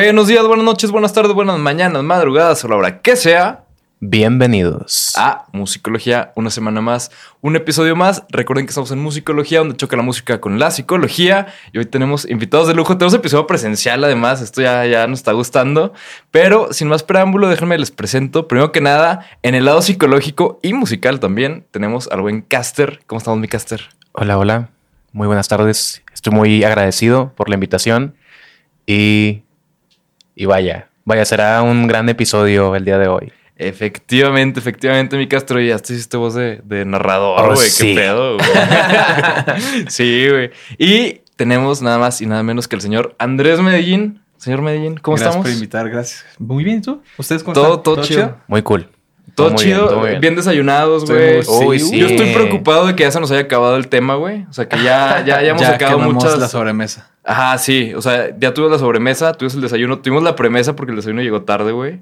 Buenos días, buenas noches, buenas tardes, buenas mañanas, madrugadas o la hora que sea. Bienvenidos a Musicología, una semana más, un episodio más. Recuerden que estamos en Musicología, donde choca la música con la psicología. Y hoy tenemos invitados de lujo. Tenemos episodio presencial, además. Esto ya, ya nos está gustando. Pero sin más preámbulo, déjenme les presento. Primero que nada, en el lado psicológico y musical también tenemos al buen Caster. ¿Cómo estamos, mi Caster? Hola, hola. Muy buenas tardes. Estoy muy agradecido por la invitación. Y, y vaya, vaya, será un gran episodio el día de hoy. Efectivamente, efectivamente, mi Castro, ya te hiciste voz de, narrador, oh, güey. sí. Qué pedo, güey. sí, güey. Y tenemos nada más y nada menos que el señor Andrés Medellín. Señor Medellín, ¿cómo gracias estamos? por invitar, gracias. Muy bien, ¿tú? ¿Ustedes cómo todo, están? Todo, chido. Muy cool. Todo, muy chido, bien, bien, bien. desayunados, güey. Sí. Yo estoy preocupado de que ya se nos haya acabado el tema, güey. O sea, que ya, ya, ya hemos ya sacado muchas... la sobremesa. Ajá, sí. O sea, ya tuvimos la sobremesa, tuvimos el desayuno, tuvimos la premesa porque el desayuno llegó tarde, güey.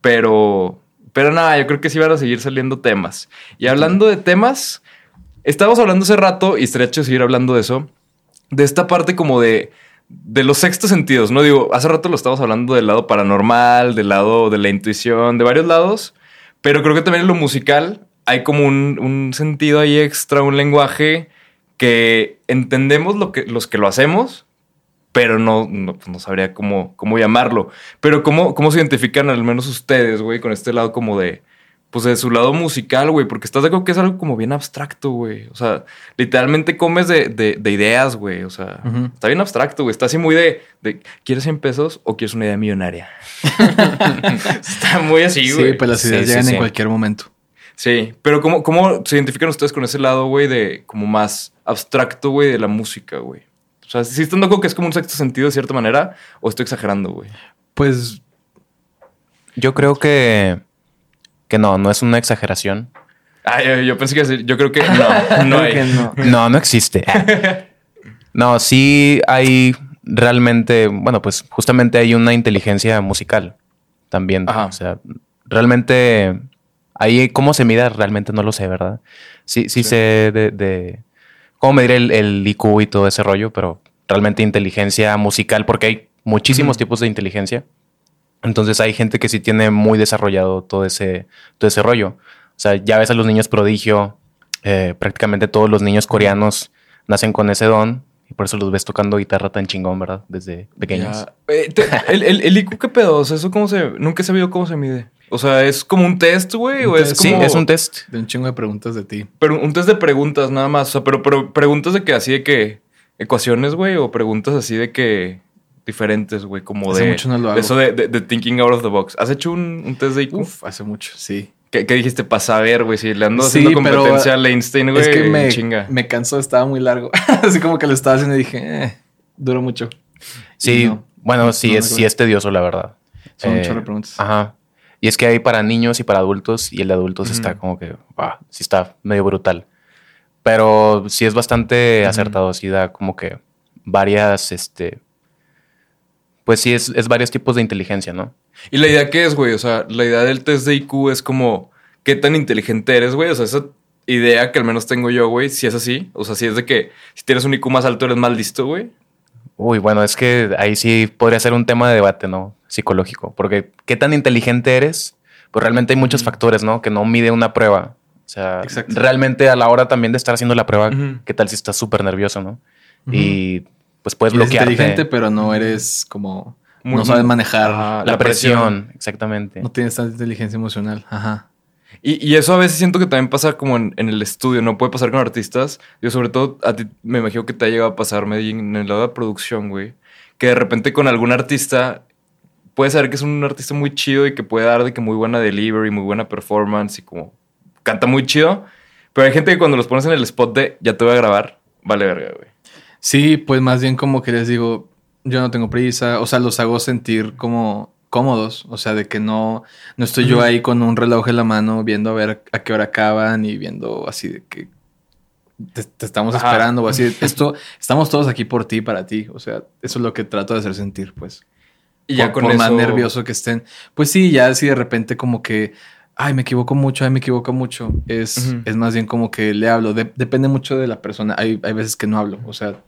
Pero, pero nada, yo creo que sí van a seguir saliendo temas. Y hablando de temas, estábamos hablando hace rato, y estaría hecho seguir hablando de eso, de esta parte como de, de los sextos sentidos, ¿no? Digo, hace rato lo estábamos hablando del lado paranormal, del lado de la intuición, de varios lados, pero creo que también en lo musical hay como un, un sentido ahí extra, un lenguaje que entendemos lo que, los que lo hacemos, pero no, no, pues no sabría cómo, cómo llamarlo. Pero cómo, cómo se identifican al menos ustedes, güey, con este lado como de, pues de su lado musical, güey, porque estás de acuerdo que es algo como bien abstracto, güey. O sea, literalmente comes de, de, de ideas, güey. O sea, uh -huh. está bien abstracto, güey. Está así muy de, de, ¿quieres 100 pesos o quieres una idea millonaria? está muy así, güey. Sí, pues las ideas Sí, llegan sí. en cualquier momento. Sí, pero ¿cómo, ¿cómo se identifican ustedes con ese lado, güey, de como más abstracto, güey, de la música, güey? O sea, ¿sí están de acuerdo que es como un sexto sentido de cierta manera o estoy exagerando, güey? Pues Yo creo que, que no, no es una exageración. Ah, yo, yo pensé que yo creo que no, no hay. que no. No, no existe. No, sí hay realmente, bueno, pues justamente hay una inteligencia musical también. Ajá. O sea, realmente ahí cómo se mide realmente no lo sé, ¿verdad? Sí, sí, Sí. sé de, de cómo medir el, el IQ y todo ese rollo, pero realmente inteligencia musical, porque hay muchísimos tipos de inteligencia. Entonces hay gente que sí tiene muy desarrollado todo ese, todo ese rollo. O sea, ya ves a los niños prodigio, eh, prácticamente todos los niños coreanos nacen con ese don y por eso los ves tocando guitarra tan chingón, ¿verdad? Desde pequeños. Eh, te- el, el, el IQ, ¿qué pedo? O sea, ¿eso cómo se...? Nunca he sabido cómo se mide. O sea, ¿es como un test, güey? ¿O es test. Sí, como...? es un test. De un chingo de preguntas de ti. Pero un test de preguntas nada más. O sea, pero, pero preguntas de que así de que... Ecuaciones, güey, o preguntas así de que... Diferentes, güey, como Hace de... mucho no lo de hago. Eso de, de- de thinking out of the box. ¿Has hecho un, un test de IQ? Uf, hace mucho, sí. ¿Qué, qué dijiste? Para saber, güey. Si le ando Sí, haciendo pero competencia a Einstein, güey. es que me, chinga. me cansó, estaba muy largo. Así como que lo estaba haciendo y dije, eh, duró mucho. Sí, no, bueno, sí, no es, sí es tedioso, la verdad. son Eh, de preguntas. Ajá. Y es que hay para niños y para adultos, y el de adultos está como que, ah, sí está medio brutal. Pero sí es bastante acertado, sí da como que varias, este, pues sí es, es varios tipos de inteligencia, ¿no? ¿Y la idea qué es, güey? O sea, la idea del test de IQ es como... ¿Qué tan inteligente eres, güey? O sea, esa idea que al menos tengo yo, güey, si es así. O sea, si es de que si tienes un IQ más alto eres más listo, güey. Uy, bueno, es que ahí sí podría ser un tema de debate, ¿no? Psicológico. Porque qué tan inteligente eres, pues realmente hay muchos factores, ¿no? Que no mide una prueba. O sea, Exacto. realmente a la hora también de estar haciendo la prueba. ¿qué tal si estás súper nervioso, ¿no? Ujú. Y pues puedes Eres bloquearte. inteligente, pero no eres como... Muy- no sabes manejar. Ajá, la, presión, exactamente. No tienes tanta inteligencia emocional. Ajá. Y, y eso a veces siento que también pasa como en, en el estudio, no puede pasar con artistas. Yo sobre todo a ti me imagino que te ha llegado a pasar, Medellín, en el lado de producción, güey. Que de repente con algún artista puede saber que es un artista muy chido y que puede dar de que muy buena delivery, muy buena performance y como canta muy chido. Pero hay gente que cuando los pones en el spot de ya te voy a grabar, vale verga, güey. Sí, pues más bien como que les digo, yo no tengo prisa, o sea, los hago sentir como cómodos, o sea, de que no, no estoy yo ahí con un reloj en la mano viendo a ver a qué hora acaban y viendo así de que te, te estamos Ajá. esperando o así. Esto, estamos todos aquí por ti, para ti, o sea, eso es lo que trato de hacer sentir, pues. Y ya por, con por eso... más nervioso que estén. Pues sí, ya si de repente como que, ay, me equivoco mucho, ay, me equivoco mucho. Es, es más bien como que le hablo. De- depende mucho de la persona. Hay, hay veces que no hablo. O sea,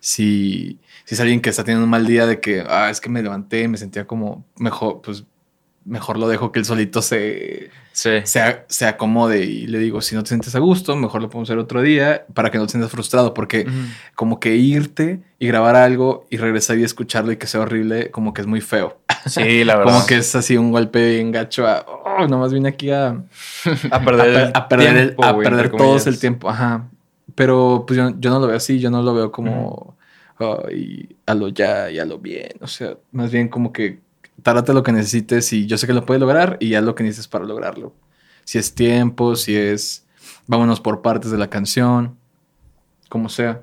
Si, si es alguien que está teniendo un mal día de que, ah, es que me levanté, me sentía como mejor, pues mejor lo dejo que él solito se, Sí. se, se acomode y le digo, si no te sientes a gusto, mejor lo podemos hacer otro día para que no te sientas frustrado, porque como que irte y grabar algo y regresar y escucharlo y que sea horrible, como que es muy feo. Sí, la verdad. Como que es así un golpe bien gacho a, oh, nomás vine aquí a, A perder, per- a perder, el- a güey, perder todos el tiempo. Ajá. Pero pues yo, yo no lo veo así, yo no lo veo como "Ay, a lo ya y a lo bien. O sea, más bien como que tárdate lo que necesites y yo sé que lo puedes lograr y haz lo que necesites para lograrlo. Si es tiempo, si es vámonos por partes de la canción, como sea.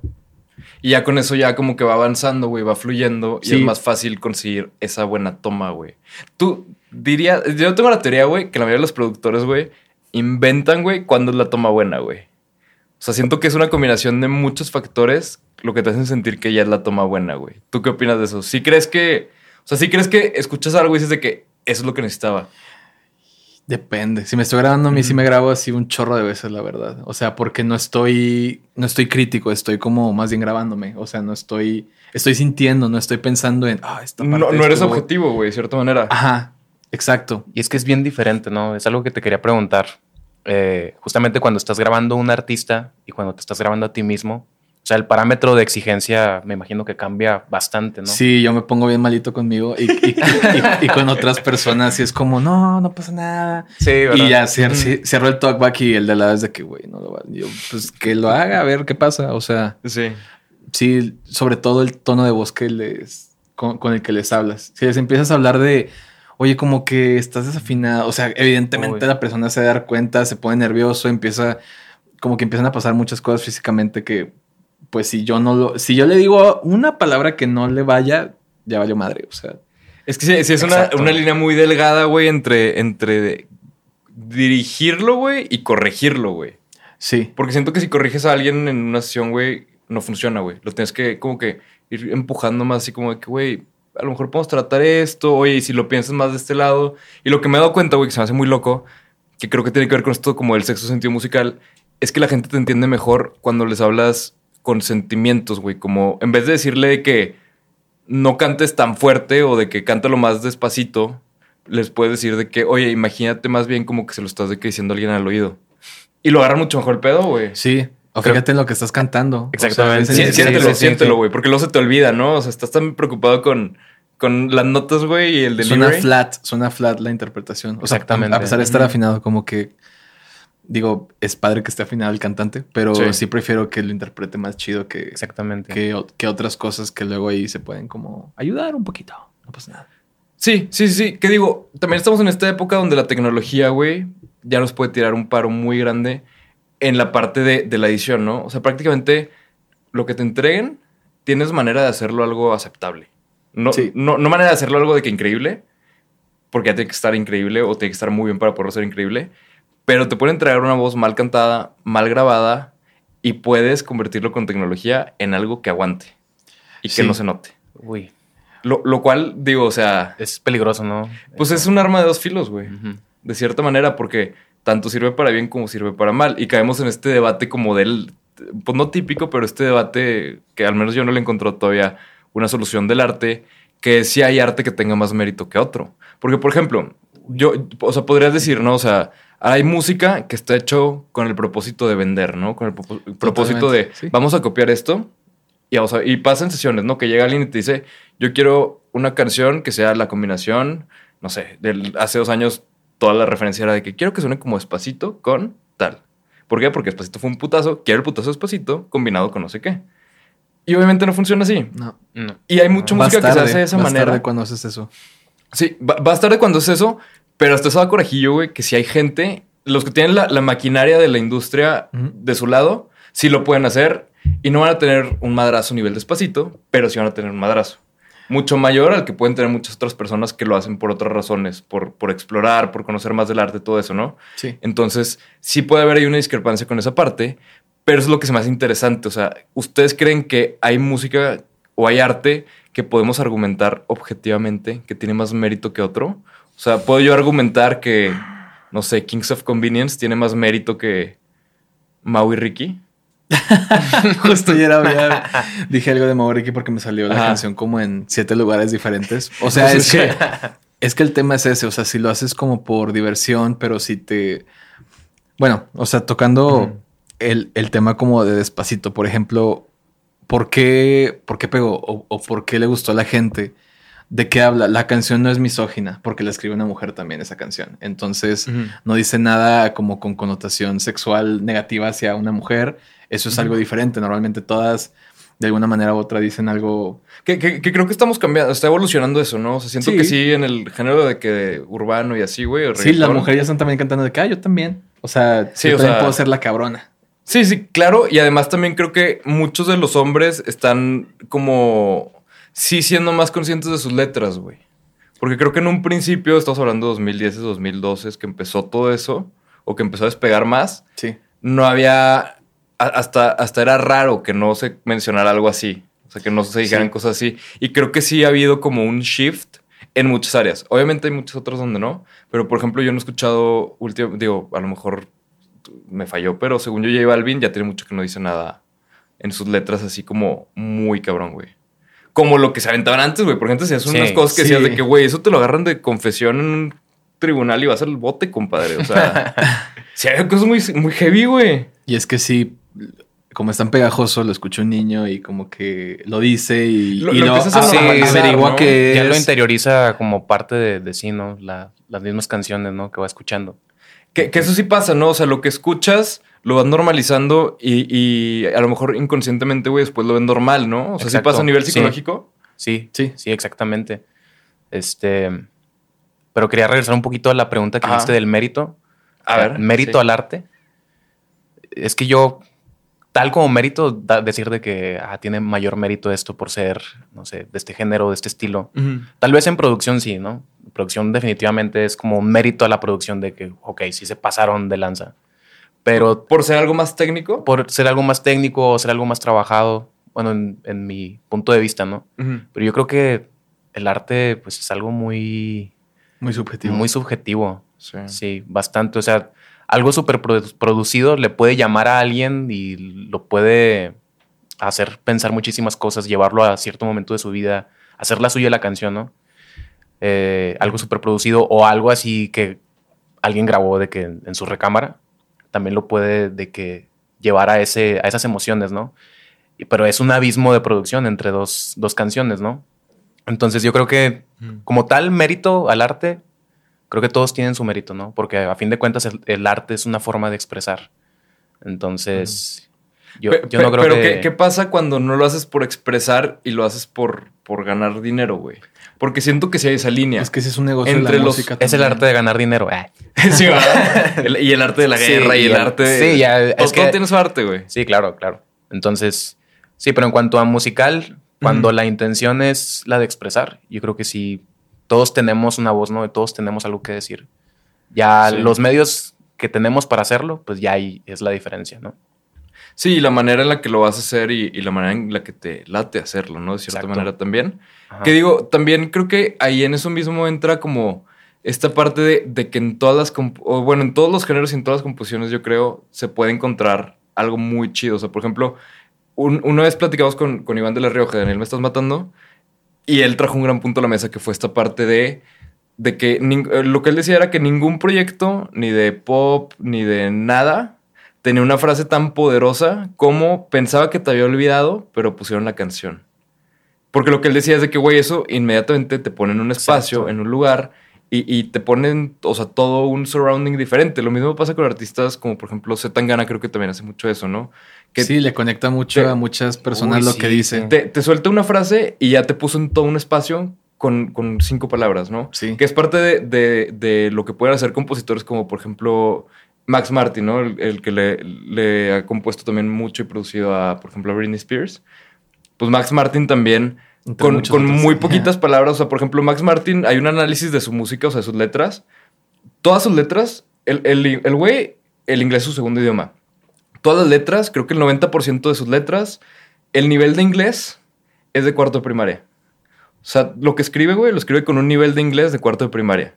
Y ya con eso ya como que va avanzando, güey, va fluyendo y es más fácil conseguir esa buena toma, güey. Tú dirías, yo tengo la teoría, güey, que la mayoría de los productores, güey, inventan, güey, cuándo es la toma buena, güey. O sea, siento que es una combinación de muchos factores lo que te hacen sentir que ya es la toma buena, güey. ¿Tú qué opinas de eso? ¿Sí crees que, o sea, sí crees que escuchas algo y dices de que eso es lo que necesitaba? Depende. Si me estoy grabando a mí, sí me grabo así un chorro de veces, la verdad. O sea, porque no estoy, no estoy crítico, estoy como más bien grabándome. O sea, no estoy, estoy sintiendo, no estoy pensando en, ah, esta parte No, no eres estuvo- objetivo, güey, de cierta manera. Ajá, exacto. Y es que es bien diferente, ¿no? Es algo que te quería preguntar. Eh, justamente cuando estás grabando un artista y cuando te estás grabando a ti mismo, o sea, el parámetro de exigencia me imagino que cambia bastante, ¿no? Sí, yo me pongo bien malito conmigo y, y- y- y con otras personas y es como, no, no pasa nada. Sí, ¿verdad? Y ya cier- ci- cierro el talkback y el de la vez de que, güey, no lo va. Yo, pues que lo haga, a ver qué pasa. O sea, Sí. sí, sobre todo el tono de voz que les, con, con el que les hablas. Si les empiezas a hablar de, oye, como que estás desafinado, o sea, evidentemente Uy. la persona se da cuenta, se pone nervioso, empieza, como que empiezan a pasar muchas cosas físicamente que, pues si yo no lo, si yo le digo una palabra que no le vaya, ya valió madre, o sea. Es que sí, sí es una, una línea muy delgada, güey, entre, entre dirigirlo, güey, y corregirlo, güey. Sí, Porque siento que si corriges a alguien en una sesión, güey, no funciona, güey. Lo tienes que como que ir empujando más así como de que, güey, a lo mejor podemos tratar esto, oye, y si lo piensas más de este lado. Y lo que me he dado cuenta, güey, que se me hace muy loco, que creo que tiene que ver con esto como el sexto sentido musical, es que la gente te entiende mejor cuando les hablas con sentimientos, güey. Como en vez de decirle que no cantes tan fuerte o de que cántalo más despacito, les puedes decir de que, oye, imagínate más bien como que se lo estás de que diciendo a alguien al oído. Y lo agarran mucho mejor el pedo, güey. sí. O Creo- fíjate en lo que estás cantando. Exactamente. O sea, Sí, siéntelo, sí, sí, siéntelo, sí. güey, porque luego se te olvida, ¿no? O sea, estás tan preocupado con, con las notas, güey, y el Suena delivery. flat, suena flat la interpretación. O sea, Exactamente. A pesar de estar afinado, como que digo, es padre que esté afinado el cantante, pero sí, Sí. prefiero que lo interprete más chido que, Exactamente. que, que otras cosas que luego ahí se pueden como ayudar un poquito. No pasa nada. Sí, sí, sí, sí. Que digo, también estamos en esta época donde la tecnología, güey, ya nos puede tirar un paro muy grande en la parte de, de la edición, ¿no? O sea, prácticamente lo que te entreguen, tienes manera de hacerlo algo aceptable. No, Sí. no, no manera de hacerlo algo de que increíble, porque ya tiene que estar increíble o tiene que estar muy bien para poder ser increíble, pero te pueden entregar una voz mal cantada, mal grabada y puedes convertirlo con tecnología en algo que aguante y que Sí. no se note. Uy, Lo, lo cual, digo, o sea, es peligroso, ¿no? pues es un arma de dos filos, güey. De cierta manera, porque tanto sirve para bien como sirve para mal. Y caemos en este debate como del, pues no típico, pero este debate que al menos yo no le encontró todavía una solución del arte, que si hay arte que tenga más mérito que otro. Porque, por ejemplo, yo, o sea, podrías decir, ¿no? O sea, hay música que está hecho con el propósito de vender, ¿no? Con el propósito de, sí. vamos a copiar esto y, vamos a- y pasa en sesiones, ¿no? Que llega alguien y te dice, yo quiero una canción que sea la combinación, no sé, del, hace dos años toda la referencia era de que quiero que suene como despacito con tal. ¿Por qué? Porque despacito fue un putazo, quiero el putazo despacito combinado con no sé qué. Y obviamente no funciona así. No. No. Y hay mucha música que se tarde, hace de esa vas manera. tarde cuando haces eso. Sí, va, va a estar de cuando es eso, pero hasta eso da corajillo, güey, que si hay gente, los que tienen la, la maquinaria de la industria de su lado, sí lo pueden hacer y no van a tener un madrazo nivel despacito, pero sí van a tener un madrazo. Mucho mayor al que pueden tener muchas otras personas que lo hacen por otras razones, por, por explorar, por conocer más del arte, todo eso, ¿no? Sí. Entonces, sí puede haber ahí una discrepancia con esa parte, pero es lo que se me hace interesante. O sea, ¿ustedes creen que hay música o hay arte que podemos argumentar objetivamente que tiene más mérito que otro? O sea, ¿puedo yo argumentar que, no sé, Kings of Convenience tiene más mérito que Maui Ricky? Justo ayer había, dije algo de Mauricio porque me salió la Ajá. canción como en siete lugares diferentes. O sea, es que, es que el tema es ese. O sea, si lo haces como por diversión, pero si te. Bueno, o sea, tocando el, el tema como de despacito, por ejemplo, ¿por qué, por qué pegó o, o por qué le gustó a la gente? ¿De qué habla? La canción no es misógina, porque la escribe una mujer también esa canción. Entonces, no dice nada como con connotación sexual negativa hacia una mujer. Eso es algo diferente. Normalmente todas, de alguna manera u otra, dicen algo. Que, que- que creo que estamos cambiando, está evolucionando eso, ¿no? O sea, siento Sí. que sí, en el género de que urbano y así, güey. Sí, las mujeres ya están también cantando de que, ah, yo también. O sea, Sí, yo o también sea- puedo ser la cabrona. Sí, sí, claro. Y además también creo que muchos de los hombres están como sí siendo más conscientes de sus letras, güey. Porque creo que en un principio, estamos hablando de 2010, 2012, es que empezó todo eso, o que empezó a despegar más, Sí. no había, hasta, hasta era raro que no se mencionara algo así. O sea, que no se dijeran Sí. cosas así. Y creo que sí ha habido como un shift en muchas áreas. Obviamente hay muchas otras donde no, pero por ejemplo yo no he escuchado último, digo, a lo mejor me falló, pero según yo J Balvin ya tiene mucho que no dice nada en sus letras así como muy cabrón, güey. Como lo que se aventaban antes, güey. Por ejemplo, si hacían Sí, unas cosas que sí. decías de que, güey, eso te lo agarran de confesión en un tribunal y vas al bote, compadre. O sea, sí hay cosas muy, muy heavy, güey. Y es que sí, como es tan pegajoso, lo escucha un niño y como que lo dice y Lo- y lo lo, a ah, normalizar, averigua ¿no? que Ya lo interioriza como parte de, de sí, ¿no? La- las mismas canciones, ¿no? Que va escuchando. Que, que eso sí pasa, ¿no? O sea, lo que escuchas lo vas normalizando y, y a lo mejor inconscientemente, güey, después lo ven normal, ¿no? O sea, sí Exacto, pasa a nivel sí. psicológico. Sí, Sí. sí, exactamente. Este, pero quería regresar un poquito a la pregunta que hiciste del mérito. A ver. Mérito sí. al arte. Es que yo, tal como mérito, da- decir de que ah, tiene mayor mérito esto por ser, no sé, de este género, de este estilo. Tal vez en producción sí, ¿no? Producción definitivamente es como un mérito a la producción de que, ok, sí se pasaron de lanza. Pero Por ser algo más técnico. por ser algo más técnico o ser algo más trabajado, bueno, en, en mi punto de vista, ¿no? Pero yo creo que el arte, pues, es algo muy, Muy subjetivo. muy subjetivo. Sí. Sí, bastante. O sea, algo súper produ- producido le puede llamar a alguien y lo puede hacer pensar muchísimas cosas, llevarlo a cierto momento de su vida, hacer la suya la canción, ¿no? Eh, algo súper producido o algo así que alguien grabó de que en, en su recámara, también lo puede de que llevar a, ese, a esas emociones, ¿no? Y- Pero es un abismo de producción entre dos, dos canciones, ¿no? Entonces yo creo que como tal mérito al arte, creo que todos tienen su mérito, ¿no? Porque a fin de cuentas el, el arte es una forma de expresar. Entonces, yo, yo no creo pero que... ¿qué, qué pasa cuando no lo haces por expresar y lo haces por, por ganar dinero, güey? Porque siento que esa línea. Es que ese es un negocio Entre de la los- música. Es el arte de ganar dinero. Ah. Sí, ¿verdad? El- y el arte de la Sí, guerra y el y el- arte de... sí, ya, es que- todo tiene su arte, güey. Sí, claro, claro. Entonces, sí, pero en cuanto a musical, cuando la intención es la de expresar, yo creo que sí, todos tenemos una voz, ¿no? Todos tenemos algo que decir. Ya Sí. los medios que tenemos para hacerlo, pues ya ahí es la diferencia, ¿no? Sí, y la manera en la que lo vas a hacer y, y la manera en la que te late hacerlo, ¿no? De cierta Exacto. manera también. Ajá. Que digo, también creo que ahí en eso mismo entra como esta parte de, de que en todas las, o bueno, en todos los géneros y en todas las composiciones, yo creo, se puede encontrar algo muy chido. O sea, por ejemplo, un- una vez platicamos con, con Iván de la Rioja, Daniel, me estás matando, y él trajo un gran punto a la mesa que fue esta parte de, de que eh, lo que él decía era que ningún proyecto, ni de pop, ni de nada, tenía una frase tan poderosa como pensaba que te había olvidado, pero pusieron la canción. Porque lo que él decía es de que, güey, eso inmediatamente te pone en un espacio, Exacto. en un lugar, y, y te ponen, o sea, todo un surrounding diferente. Lo mismo pasa con artistas como, por ejemplo, Zetangana, creo que también hace mucho eso, ¿no? Que sí, le conecta mucho te- a muchas personas Uy, lo sí, que dice. te, te suelta una frase y ya te puso en todo un espacio con, con cinco palabras, ¿no? Sí. Que es parte de, de- de lo que pueden hacer compositores como, por ejemplo, Max Martin, ¿no? El, el que le, le ha compuesto también mucho y producido a, por ejemplo, a Britney Spears. Pues Max Martin también, Entre con, muy poquitas palabras. O sea, por ejemplo, Max Martin, hay un análisis de su música, o sea, de sus letras. Todas sus letras, el el- el güey, el inglés es su segundo idioma. Todas las letras, creo que el 90% de sus letras, el nivel de inglés es de cuarto de primaria. O sea, lo que escribe, güey, lo escribe con un nivel de inglés de cuarto de primaria.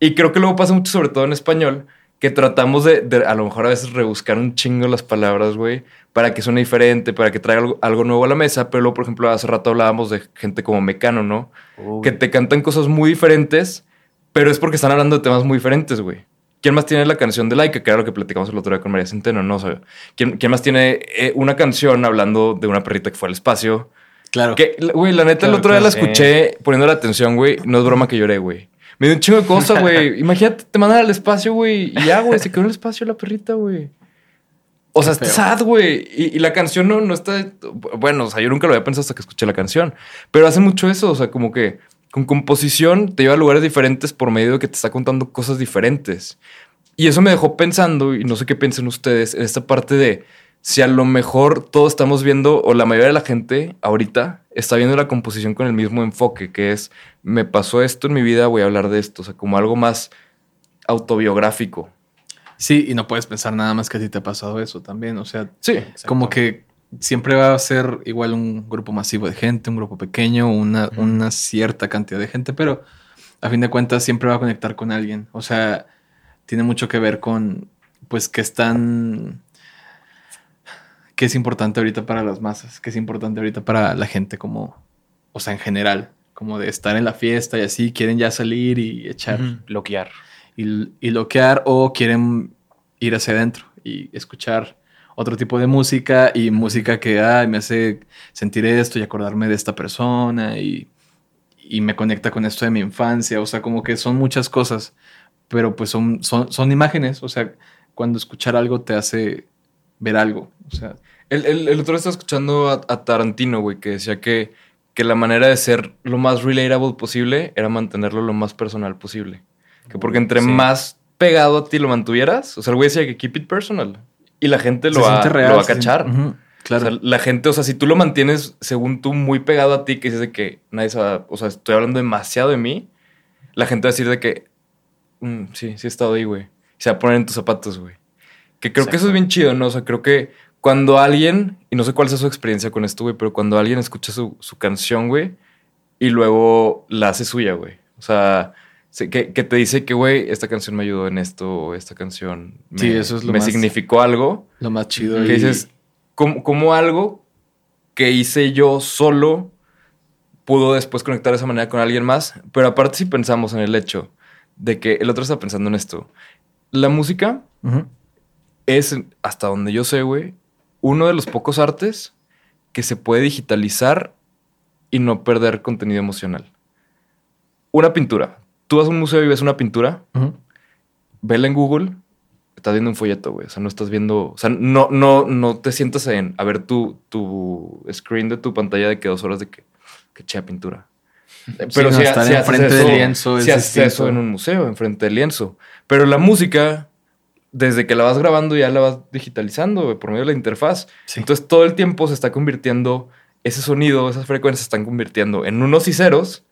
Y creo que luego pasa mucho, sobre todo en español, que tratamos de, de a lo mejor a veces rebuscar un chingo las palabras, güey, para que suene diferente, para que traiga algo, algo nuevo a la mesa. Pero luego, por ejemplo, hace rato hablábamos de gente como Mecano, ¿no? Uy. Que te cantan cosas muy diferentes, pero es porque están hablando de temas muy diferentes, güey. ¿Quién más tiene la canción de Laika? Que era lo que platicamos el otro día con María Centeno, ¿no? O sea, ¿quién, quién más tiene eh, una canción hablando de una perrita que fue al espacio? Claro. Que, güey, la neta, Claro, el otro día claro, la escuché poniendo la atención, güey. No es broma que lloré, güey. Me dio un chingo de cosas, güey. Imagínate, te mandan al espacio, güey. Y ya, güey, se quedó en el espacio la perrita, güey. O sea, está sad, güey. Y, y la canción no, no está. Bueno, o sea, yo nunca lo había pensado hasta que escuché la canción. Pero hace mucho eso. O sea, como que con composición te lleva a lugares diferentes por medio de que te está contando cosas diferentes. Y eso me dejó pensando, y no sé qué piensen ustedes, en esta parte de si a lo mejor todos estamos viendo, o la mayoría de la gente ahorita está viendo la composición con el mismo enfoque, que es, me pasó esto en mi vida, voy a hablar de esto, o sea, como algo más autobiográfico. Sí, y no puedes pensar nada más que a ti te ha pasado eso también. O sea, Sí, como que siempre va a ser igual un grupo masivo de gente, un grupo pequeño, una, una cierta cantidad de gente, pero a fin de cuentas siempre va a conectar con alguien. O sea, tiene mucho que ver con, pues, que están... que es importante ahorita para las masas, que es importante ahorita para la gente como, o sea, en general, como de estar en la fiesta y así, quieren ya salir y echar. Bloquear. y, y bloquear o quieren ir hacia adentro y escuchar otro tipo de música y música que ay, me hace sentir esto y acordarme de esta persona y, y me conecta con esto de mi infancia. O sea, como que son muchas cosas, pero pues son, son, son imágenes. O sea, cuando escuchar algo te hace ver algo. O sea, El, el, el otro día estaba escuchando a, a Tarantino, güey, que decía que, que la manera de ser lo más relatable posible era mantenerlo lo más personal posible. Que porque entre Sí. más pegado a ti lo mantuvieras, o sea, el güey decía que keep it personal. Y la gente lo, va, real, lo va a cachar. claro. O sea, la gente, o sea, si tú lo mantienes según tú muy pegado a ti, que dices de que nadie va, o sea, estoy hablando demasiado de mí, la gente va a decir de que, "Mm, sí, sí he estado ahí, güey. Se va a poner en tus zapatos, güey. Que creo que eso es bien chido, ¿no? O sea, creo que cuando alguien, y no sé cuál sea su experiencia con esto, güey, pero cuando alguien escucha su, su canción, güey, y luego la hace suya, güey. O sea, se- que, que te dice que, güey, esta canción me ayudó en esto, o esta canción me, Sí, eso es lo me más- significó algo. Lo más chido. Que y- dices, como, como algo que hice yo solo pudo después conectar de esa manera con alguien más. Pero aparte si pensamos en el hecho de que el otro está pensando en esto. La música es, hasta donde yo sé, güey, uno de los pocos artes que se puede digitalizar y no perder contenido emocional. Una pintura. Tú vas a un museo y ves una pintura, Ujú. vela en Google, estás viendo un folleto, güey. O sea, no estás viendo. O sea, no, no, no te sientas en a ver tu, tu screen de tu pantalla de que dos horas de que, que chea pintura. Pero no, si, si haces enfrente del lienzo es si haces distinto. eso en un museo, enfrente del lienzo. Pero la música, desde que la vas grabando, ya la vas digitalizando güey, por medio de la interfaz. Sí. Entonces todo el tiempo se está convirtiendo, ese sonido, esas frecuencias se están convirtiendo en unos y ceros,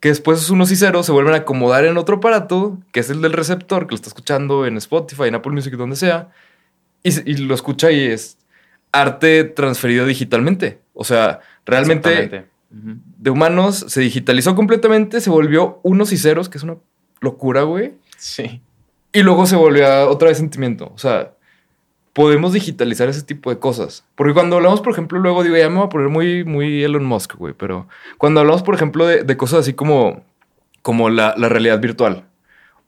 que después esos unos y ceros se vuelven a acomodar en otro aparato, que es el del receptor, que lo está escuchando en Spotify, en Apple Music, donde sea, y, y lo escucha y es arte transferido digitalmente. O sea, realmente de humanos se digitalizó completamente, se volvió unos y ceros, que es una locura, güey. Sí. Y luego se volvió otra vez sentimiento. O sea, podemos digitalizar ese tipo de cosas. Porque cuando hablamos, por ejemplo, luego digo, ya me voy a poner muy, muy Elon Musk, güey. Pero cuando hablamos, por ejemplo, de, de cosas así como, como la, la realidad virtual.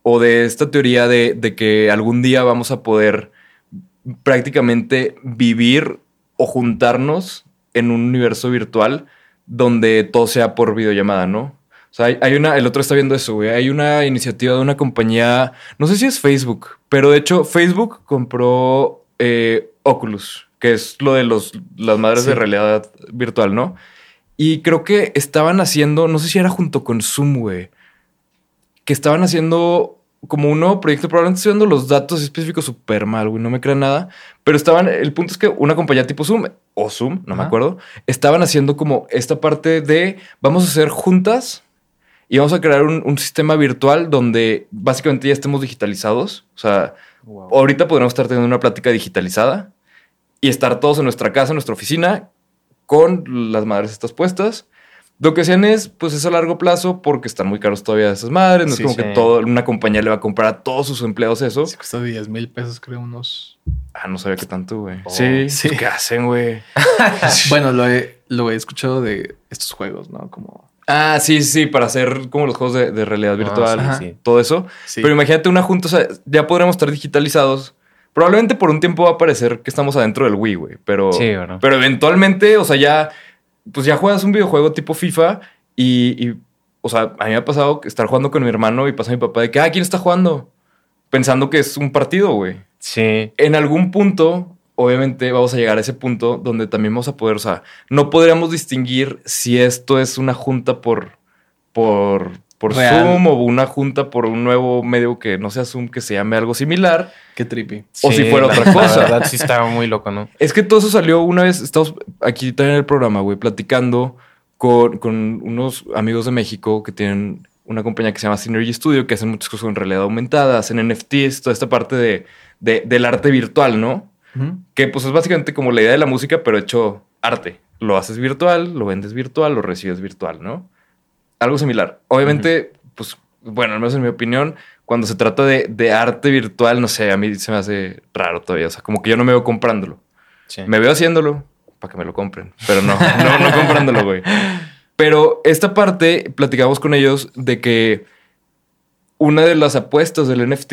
O de esta teoría de, de que algún día vamos a poder prácticamente vivir o juntarnos en un universo virtual donde todo sea por videollamada, ¿no? O sea, hay, hay una, el otro está viendo eso, güey. Hay una iniciativa de una compañía, no sé si es Facebook, pero de hecho Facebook compró eh, Oculus, que es lo de los, las madres Sí. de realidad virtual, ¿no? Y creo que estaban haciendo, no sé si era junto con Zoom, güey, que estaban haciendo como un nuevo proyecto, probablemente estoy dando los datos específicos súper mal, güey, no me crean nada, pero estaban, el punto es que una compañía tipo Zoom, o Zoom, no me acuerdo, estaban haciendo como esta parte de, vamos a hacer juntas y vamos a crear un, un sistema virtual donde básicamente ya estemos digitalizados, o sea, Wow. ahorita podríamos estar teniendo una plática digitalizada y estar todos en nuestra casa, en nuestra oficina, con las madres estas puestas. Lo que hacían es, pues es a largo plazo porque están muy caros todavía esas madres. No Sí, es como sí. que todo, una compañía le va a comprar a todos sus empleados eso. Sí, cuesta 10 mil pesos, creo, unos. Ah, no sabía que tanto, güey. Oh, sí, sí. ¿Qué hacen, güey? bueno, lo he, lo he escuchado de estos juegos, ¿no? Como. Ah, sí, sí, para hacer como los juegos de, de realidad virtual, Ah, Ajá. sí, sí. todo eso. Sí. Pero imagínate una junta, o sea, ya podremos estar digitalizados. Probablemente por un tiempo va a parecer que estamos adentro del Wii, güey. Pero, pero eventualmente, o sea, ya, pues ya juegas un videojuego tipo FIFA y, y, o sea, a mí me ha pasado estar jugando con mi hermano y pasa mi papá de que, ah, ¿quién está jugando? Pensando que es un partido, güey. Sí. En algún punto, obviamente, vamos a llegar a ese punto donde también vamos a poder, o sea, no podríamos distinguir si esto es una junta por, por, por Real. Zoom o una junta por un nuevo medio que no sea Zoom, que se llame algo similar. Qué trippy. O si fuera la- otra cosa. La verdad sí estaba muy loco, ¿no? Es que todo eso salió una vez, estamos aquí también en el programa, güey, platicando con, con unos amigos de México que tienen una compañía que se llama Synergy Studio, que hacen muchas cosas en realidad aumentada, hacen NFTs, toda esta parte de, de- del arte virtual, ¿no? Que pues es básicamente como la idea de la música, pero hecho arte. Lo haces virtual, lo vendes virtual, lo recibes virtual, ¿no? Algo similar. Obviamente, pues, bueno, al menos en mi opinión, cuando se trata de, de arte virtual, no sé, a mí se me hace raro todavía. O sea, como que yo no me veo comprándolo. Sí. Me veo haciéndolo para que me lo compren, pero no, no, no comprándolo, güey. Pero esta parte, platicamos con ellos de que una de las apuestas del NFT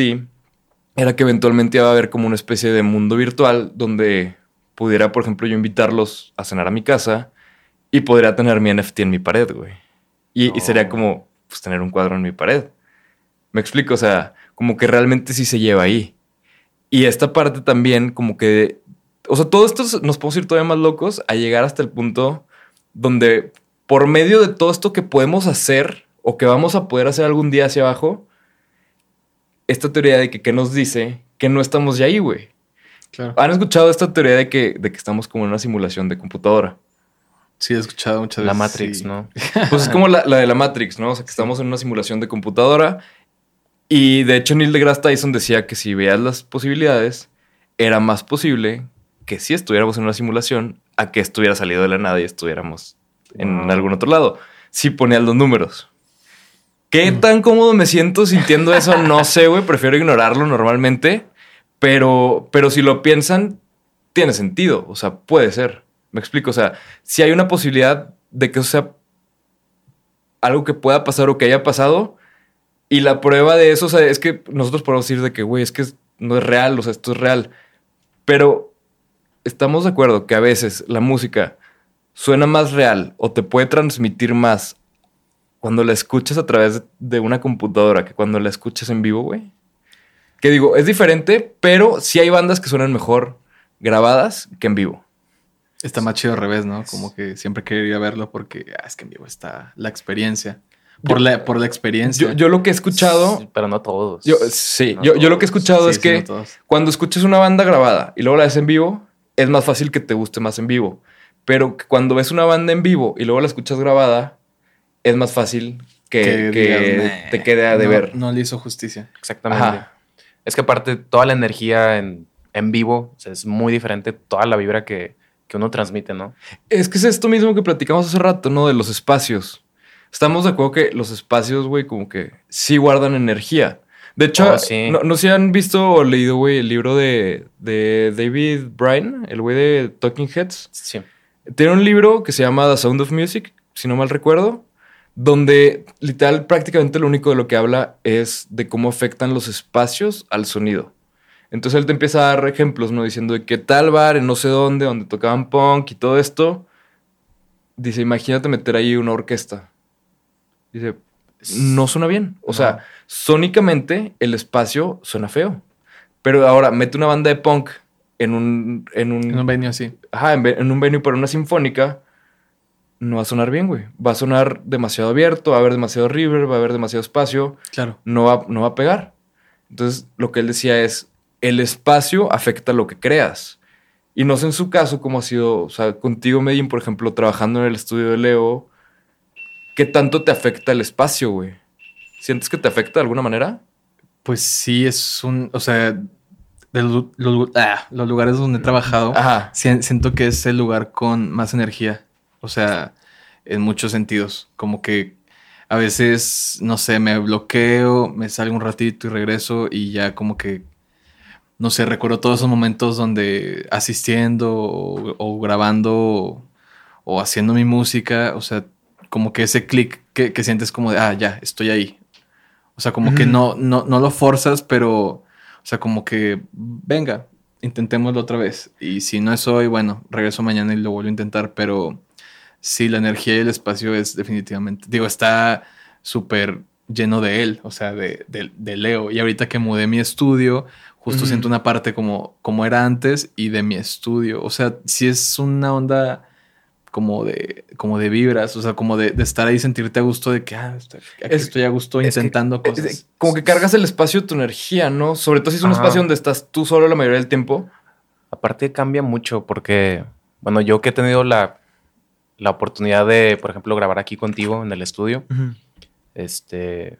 era que eventualmente iba a haber como una especie de mundo virtual donde pudiera, por ejemplo, yo invitarlos a cenar a mi casa y podría tener mi NFT en mi pared, güey. Y, y sería Oh. como, pues, tener un cuadro en mi pared. Me explico, o sea, como que realmente sí se lleva ahí. Y esta parte también, como que, o sea, todo esto nos podemos ir todavía más locos a llegar hasta el punto donde por medio de todo esto que podemos hacer o que vamos a poder hacer algún día hacia abajo, esta teoría de que qué nos dice que no estamos ya ahí, güey. Claro. ¿Han escuchado esta teoría de que, de que estamos como en una simulación de computadora? Sí, he escuchado muchas La veces. Matrix, sí. ¿no? Pues es como la, la de la Matrix, ¿no? O sea, que estamos en una simulación de computadora. Y de hecho, Neil deGrasse Tyson decía que si veas las posibilidades, era más posible que si estuviéramos en una simulación a que estuviera salido de la nada y estuviéramos en Wow. algún otro lado. Si ponías los números. ¿Qué tan cómodo me siento sintiendo eso? No sé, güey. Prefiero ignorarlo normalmente. Pero, pero si lo piensan, tiene sentido. O sea, puede ser. Me explico. O sea, si hay una posibilidad de que eso sea algo que pueda pasar o que haya pasado. Y la prueba de eso, o sea, es que nosotros podemos decir de que, güey, es que no es real, o sea, esto es real. Pero estamos de acuerdo que a veces la música suena más real o te puede transmitir más cuando la escuchas a través de una computadora que cuando la escuchas en vivo, güey. Que digo, es diferente, pero sí hay bandas que suenan mejor grabadas que en vivo. Está más chido al revés, ¿no? Como que siempre quería verlo porque ah, es que en vivo está la experiencia. Por, Yo- la, por la experiencia. Yo, yo lo que he escuchado, Sí, Pero no todos. yo, sí, No yo, yo lo que he escuchado Sí, es sí, que no cuando escuchas una banda grabada y luego la ves en vivo, es más fácil que te guste más en vivo. Pero cuando ves una banda en vivo y luego la escuchas grabada, es más fácil que, que digas, "Nah, te quede a deber. No, le hizo justicia. Exactamente. Ajá. Es que aparte, toda la energía en, en vivo o sea, es muy diferente, toda la vibra que, que uno transmite, ¿no? Es que es esto mismo que platicamos hace rato, ¿no? De los espacios. Estamos de acuerdo que los espacios, güey, como que sí guardan energía. De hecho, Oh, sí. no, no sé si han visto o leído, güey, el libro de, de David Bryan, el güey de Talking Heads. Sí. Tiene un libro que se llama The Sound of Music, si no mal recuerdo, donde literal prácticamente lo único de lo que habla es de cómo afectan los espacios al sonido. Entonces él te empieza a dar ejemplos, ¿no? Diciendo de que tal bar en no sé dónde, donde tocaban punk y todo esto. Dice, imagínate meter ahí una orquesta. Dice, no suena bien. O No. sea, sónicamente el espacio suena feo. Pero ahora mete una banda de punk en un, en un, En un venue así. ajá, en, en un venue para una sinfónica, no va a sonar bien, güey. Va a sonar demasiado abierto, va a haber demasiado river, va a haber demasiado espacio, Claro. no va, no va a pegar. Entonces, lo que él decía es, el espacio afecta lo que creas. Y no sé en su caso cómo ha sido, o sea, contigo, Medellín, por ejemplo, trabajando en el estudio de Leo, ¿qué tanto te afecta el espacio, güey? ¿Sientes que te afecta de alguna manera? Pues sí, es un. O sea, de los, los- ah, los lugares donde he trabajado, Ajá. siento que es el lugar con más energía. O sea, en muchos sentidos. Como que a veces, no sé, me bloqueo, me salgo un ratito y regreso y ya como que, no sé, recuerdo todos esos momentos donde asistiendo o, grabando o, haciendo mi música, o sea, como que ese clic que, sientes como de, ah, ya, estoy ahí. O sea, como que no, no, no lo forzas, pero, o sea, como que, venga, intentémoslo otra vez. Y si no es hoy, bueno, regreso mañana y lo vuelvo a intentar, pero sí, la energía y el espacio es definitivamente, digo, está súper lleno de él, o sea, de, de, Leo. Y ahorita que mudé mi estudio, justo siento una parte como, como era antes y de mi estudio. O sea, sí es una onda como de, como de vibras, o sea, como de, estar ahí, sentirte a gusto de que ah, estoy a gusto intentando cosas. como que cargas el espacio tu energía, ¿no? Sobre todo si es un espacio donde estás tú solo la mayoría del tiempo. Aparte cambia mucho porque, bueno, yo que he tenido la, la oportunidad de, por ejemplo, grabar aquí contigo en el estudio, este,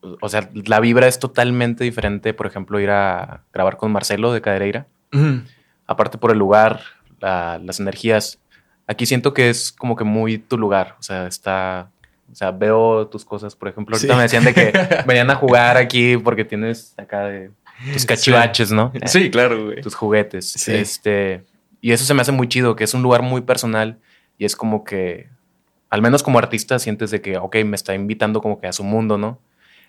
o sea, la vibra es totalmente diferente, por ejemplo, ir a grabar con Marcelo de Cadereira. Aparte por el lugar, las energías. Aquí siento que es como que muy tu lugar. O sea, está. O sea, veo tus cosas. Por ejemplo, ahorita me decían de que venían a jugar aquí porque tienes acá de tus cachivaches, ¿no? Sí, claro, güey. Tus juguetes. Este. Y eso se me hace muy chido, que es un lugar muy personal y es como que al menos como artista sientes de que, ok, me está invitando como que a su mundo, ¿no?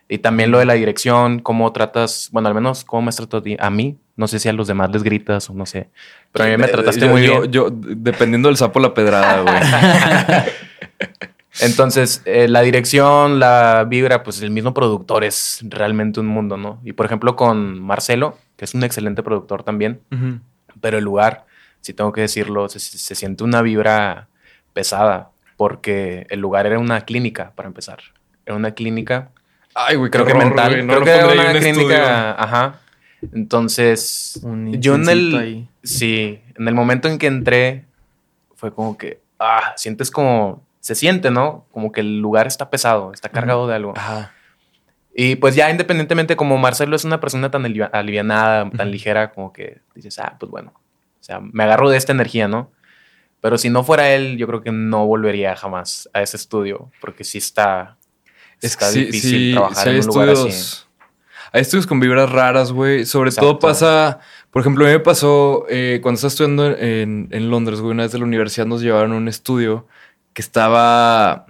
Y también lo de la dirección, cómo tratas, bueno, al menos cómo me has tratado a mí. No sé si a los demás les gritas o no sé. Pero a mí me trataste muy bien. Yo, dependiendo del sapo, la pedrada, güey. Entonces, eh, la dirección, la vibra, pues el mismo productor es realmente un mundo, ¿no? Y por ejemplo, con Marcelo, que es un excelente productor también, pero el lugar, si tengo que decirlo, se siente una vibra pesada porque el lugar era una clínica, para empezar. Era una clínica. Ay, güey, creo que mental. creo que era una clínica. Ajá. Entonces, yo en el. Sí, en el momento en que entré, fue como que. Ah, sientes como. Se siente, ¿no? Como que el lugar está pesado, está cargado de algo. Ajá. Y pues ya independientemente, como Marcelo es una persona tan alivianada, tan ligera, como que dices, ah, pues bueno. O sea, me agarro de esta energía, ¿no? Pero si no fuera él, yo creo que no volvería jamás a ese estudio, porque sí está, está difícil trabajar en un lugar así. Hay estudios con vibras raras, güey. Sobre todo pasa, por ejemplo, a mí me pasó eh, cuando estaba estudiando en, en, Londres, güey, una vez de la universidad nos llevaron a un estudio que estaba...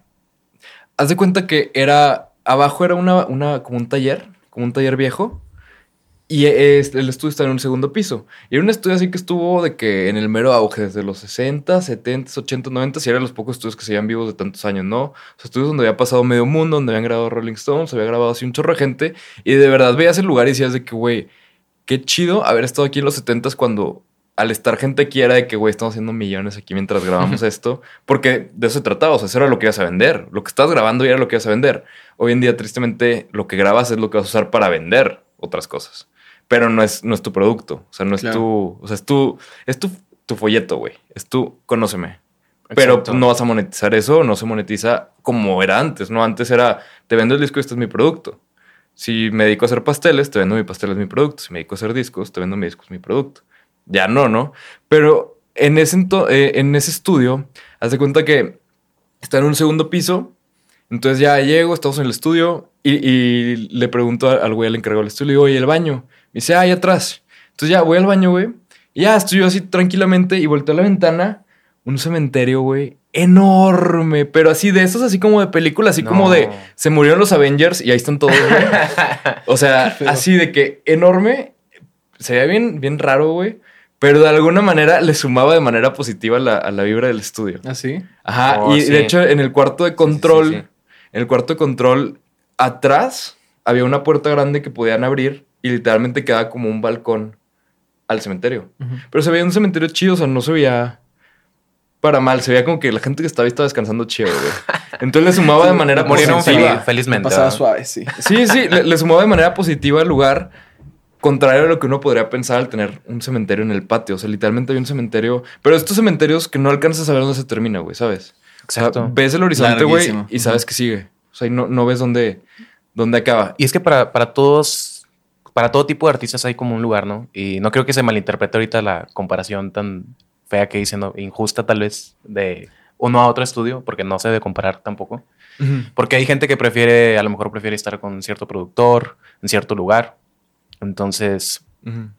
Haz de cuenta que era... Abajo era una, una, como un taller, como un taller viejo. Y el estudio está en un segundo piso. Y era un estudio así que estuvo de que en el mero auge, desde los 60, 70, 80, 90, y eran los pocos estudios que se habían vivos de tantos años, ¿no? O sea, estudios donde había pasado medio mundo, donde habían grabado Rolling Stones, había grabado así un chorro de gente. Y de verdad veías el lugar y decías de que, güey, qué chido haber estado aquí en los 70 cuando al estar gente aquí era de que, güey, estamos haciendo millones aquí mientras grabamos esto. Porque de eso se trataba, o sea, eso era lo que ibas a vender. Lo que estás grabando ya era lo que ibas a vender. Hoy en día, tristemente, lo que grabas es lo que vas a usar para vender otras cosas pero no es, no es tu producto. O sea, no es tu. O sea, es tu. Es tu, tu folleto, güey. Es tu. Conóceme. Pero no vas a monetizar eso, no se monetiza como era antes, ¿no? Antes era, te vendo el disco y este es mi producto. Si me dedico a hacer pasteles, te vendo mi pastel, es mi producto. Si me dedico a hacer discos, te vendo mi disco, es mi producto. Ya no, ¿no? Pero en ese, eh, en ese estudio, haz de cuenta que está en un segundo piso. Entonces ya llego, estamos en el estudio y, le pregunto al güey al encargado del estudio, le digo, oye, el baño. Me dice, ah, ahí atrás. Entonces ya voy al baño, güey. Y ya estoy yo así tranquilamente y volteo a la ventana. Un cementerio, güey. Enorme, pero así de esos, así como de película, así como de se murieron los Avengers y ahí están todos, güey. o sea, así de que enorme. Se veía bien, bien raro, güey. Pero de alguna manera le sumaba de manera positiva la, a la vibra del estudio. ¿Ah, sí? Ajá. Oh, y de hecho, en el cuarto de control, en el cuarto de control, atrás había una puerta grande que podían abrir y literalmente quedaba como un balcón al cementerio. Pero se veía un cementerio chido, o sea, no se veía para mal, se veía como que la gente que estaba ahí estaba descansando chido, güey. Entonces le sumaba de manera positiva. felizmente. Pasaba suave, sí. Sí, sí, le, sumaba de manera positiva al lugar, contrario a lo que uno podría pensar al tener un cementerio en el patio. O sea, literalmente había un cementerio, pero estos cementerios que no alcanzas a ver dónde se termina, güey, ¿sabes? Exacto. ves el horizonte, güey, y sabes que sigue. O sea, no, no ves dónde, dónde acaba. Y es que para, para todos para todo tipo de artistas hay como un lugar, ¿no? Y no creo que se malinterprete ahorita la comparación tan fea que dicen, ¿no? injusta tal vez, de o no a otro estudio, porque no se debe comparar tampoco. Porque hay gente que prefiere, a lo mejor prefiere estar con cierto productor, en cierto lugar. Entonces,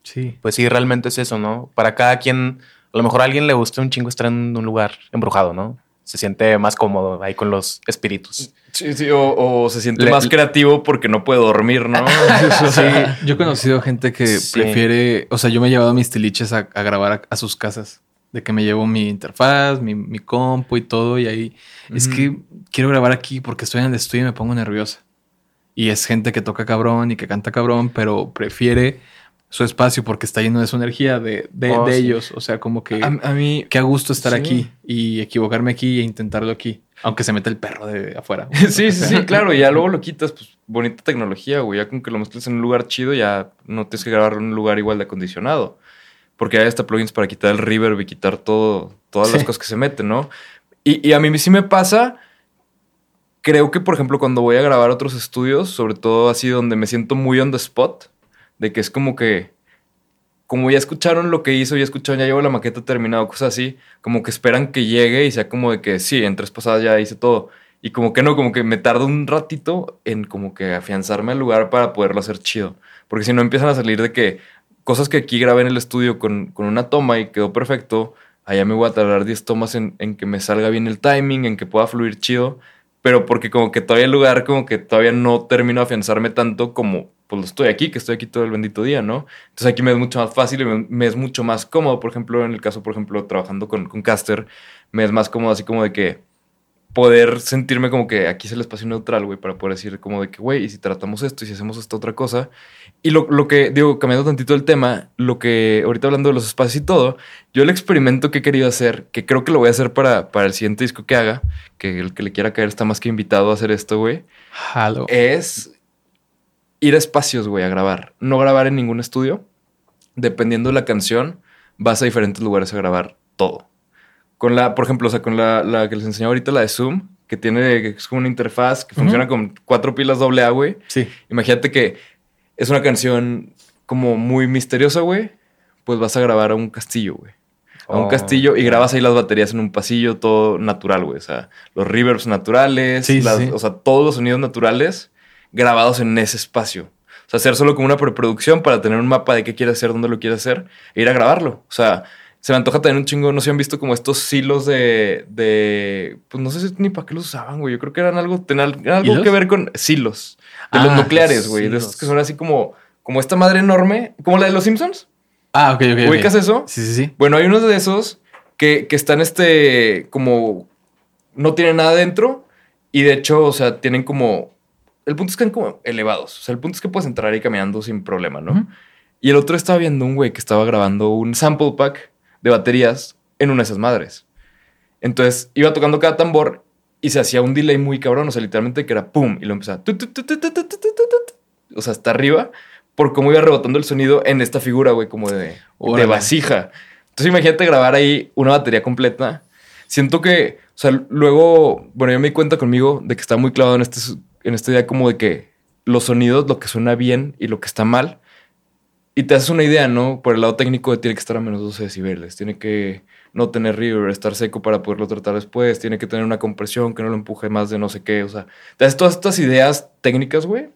sí. Pues sí, realmente es eso, ¿no? Para cada quien, a lo mejor a alguien le gusta un chingo estar en un lugar embrujado, ¿no? Se siente más cómodo ahí con los espíritus. Sí, sí, o, se siente más creativo porque no puede dormir, ¿no? sí, yo he conocido gente que prefiere, o sea, yo me he llevado mis tiliches a, grabar a, sus casas, de que me llevo mi interfaz, mi, mi compu y todo, y ahí es que quiero grabar aquí porque estoy en el estudio y me pongo nerviosa. Y es gente que toca cabrón y que canta cabrón, pero prefiere su espacio porque está lleno de su energía de, de, oh, ellos. O sea, como que a, mí qué a gusto estar aquí y equivocarme aquí e intentarlo aquí, aunque se mete el perro de afuera. sí, sí, sí, claro. Y ya luego lo quitas, pues bonita tecnología, güey. Ya con que lo mezcles en un lugar chido, ya no tienes que grabar en un lugar igual de acondicionado. Porque hay hasta plugins para quitar el reverb y quitar todo, todas las cosas que se meten, ¿no? Y, y a mí sí me pasa creo que, por ejemplo, cuando voy a grabar otros estudios, sobre todo así donde me siento muy on the spot, de que es como que, como ya escucharon lo que hizo, ya escucharon, ya llevo la maqueta terminada, cosas así, como que esperan que llegue y sea como de que sí, en tres pasadas ya hice todo. Y como que no, como que me tardo un ratito en como que afianzarme al lugar para poderlo hacer chido. Porque si no empiezan a salir de que cosas que aquí grabé en el estudio con, con una toma y quedó perfecto, allá me voy a tardar 10 tomas en, en, que me salga bien el timing, en que pueda fluir chido pero porque como que todavía el lugar como que todavía no termino de afianzarme tanto como pues estoy aquí, que estoy aquí todo el bendito día, ¿no? Entonces aquí me es mucho más fácil y me, es mucho más cómodo, por ejemplo, en el caso, por ejemplo, trabajando con, con Caster, me es más cómodo así como de que poder sentirme como que aquí es el espacio neutral, güey, para poder decir como de que, güey, y si tratamos esto y si hacemos esta otra cosa. Y lo, lo, que, digo, cambiando tantito el tema, lo que ahorita hablando de los espacios y todo, yo el experimento que he querido hacer, que creo que lo voy a hacer para, para el siguiente disco que haga, que el que le quiera caer está más que invitado a hacer esto, güey, es ir a espacios, güey, a grabar. No grabar en ningún estudio. Dependiendo de la canción, vas a diferentes lugares a grabar todo. Con la, por ejemplo, o sea, con la, que les enseñé ahorita, la de Zoom, que tiene, es como una interfaz que funciona con cuatro pilas doble A, güey. Sí. Imagínate que es una canción como muy misteriosa, güey. Pues vas a grabar a un castillo, güey. A un oh, castillo y grabas ahí las baterías en un pasillo, todo natural, güey. O sea, los reverbs naturales, sí, sí. o sea, todos los sonidos naturales grabados en ese espacio. O sea, hacer solo como una preproducción para tener un mapa de qué quieres hacer, dónde lo quieres hacer e ir a grabarlo. O sea, se me antoja tener un chingo, no sé si han visto como estos silos de, de pues no sé ni para qué los usaban, güey. Yo creo que eran algo, tenían algo que ver con silos de los ah, nucleares, güey. De estos que son así como, como esta madre enorme, como la de los Simpsons. Ah, ok, ok. ¿Ubicas eso? Sí, sí, sí. Bueno, hay unos de esos que, que están este, como, no tienen nada dentro y de hecho, o sea, tienen como, el punto es que están como elevados. O sea, el punto es que puedes entrar ahí caminando sin problema, ¿no? Y el otro estaba viendo un güey que estaba grabando un sample pack de baterías en una de esas madres. Entonces iba tocando cada tambor y se hacía un delay muy cabrón, o sea, literalmente que era pum y lo empezaba. O sea, hasta arriba, por cómo iba rebotando el sonido en esta figura, güey, como de, de vasija. Entonces imagínate grabar ahí una batería completa. Siento que, o sea, luego, bueno, yo me di cuenta conmigo de que estaba muy clavado en, este, en esta idea como de que los sonidos, lo que suena bien y lo que está mal, y te haces una idea, ¿no? Por el lado técnico tiene que estar a menos 12 decibeles, tiene que no tener river, estar seco para poderlo tratar después, tiene que tener una compresión que no lo empuje más de no sé qué, o sea, te haces todas estas ideas técnicas, güey.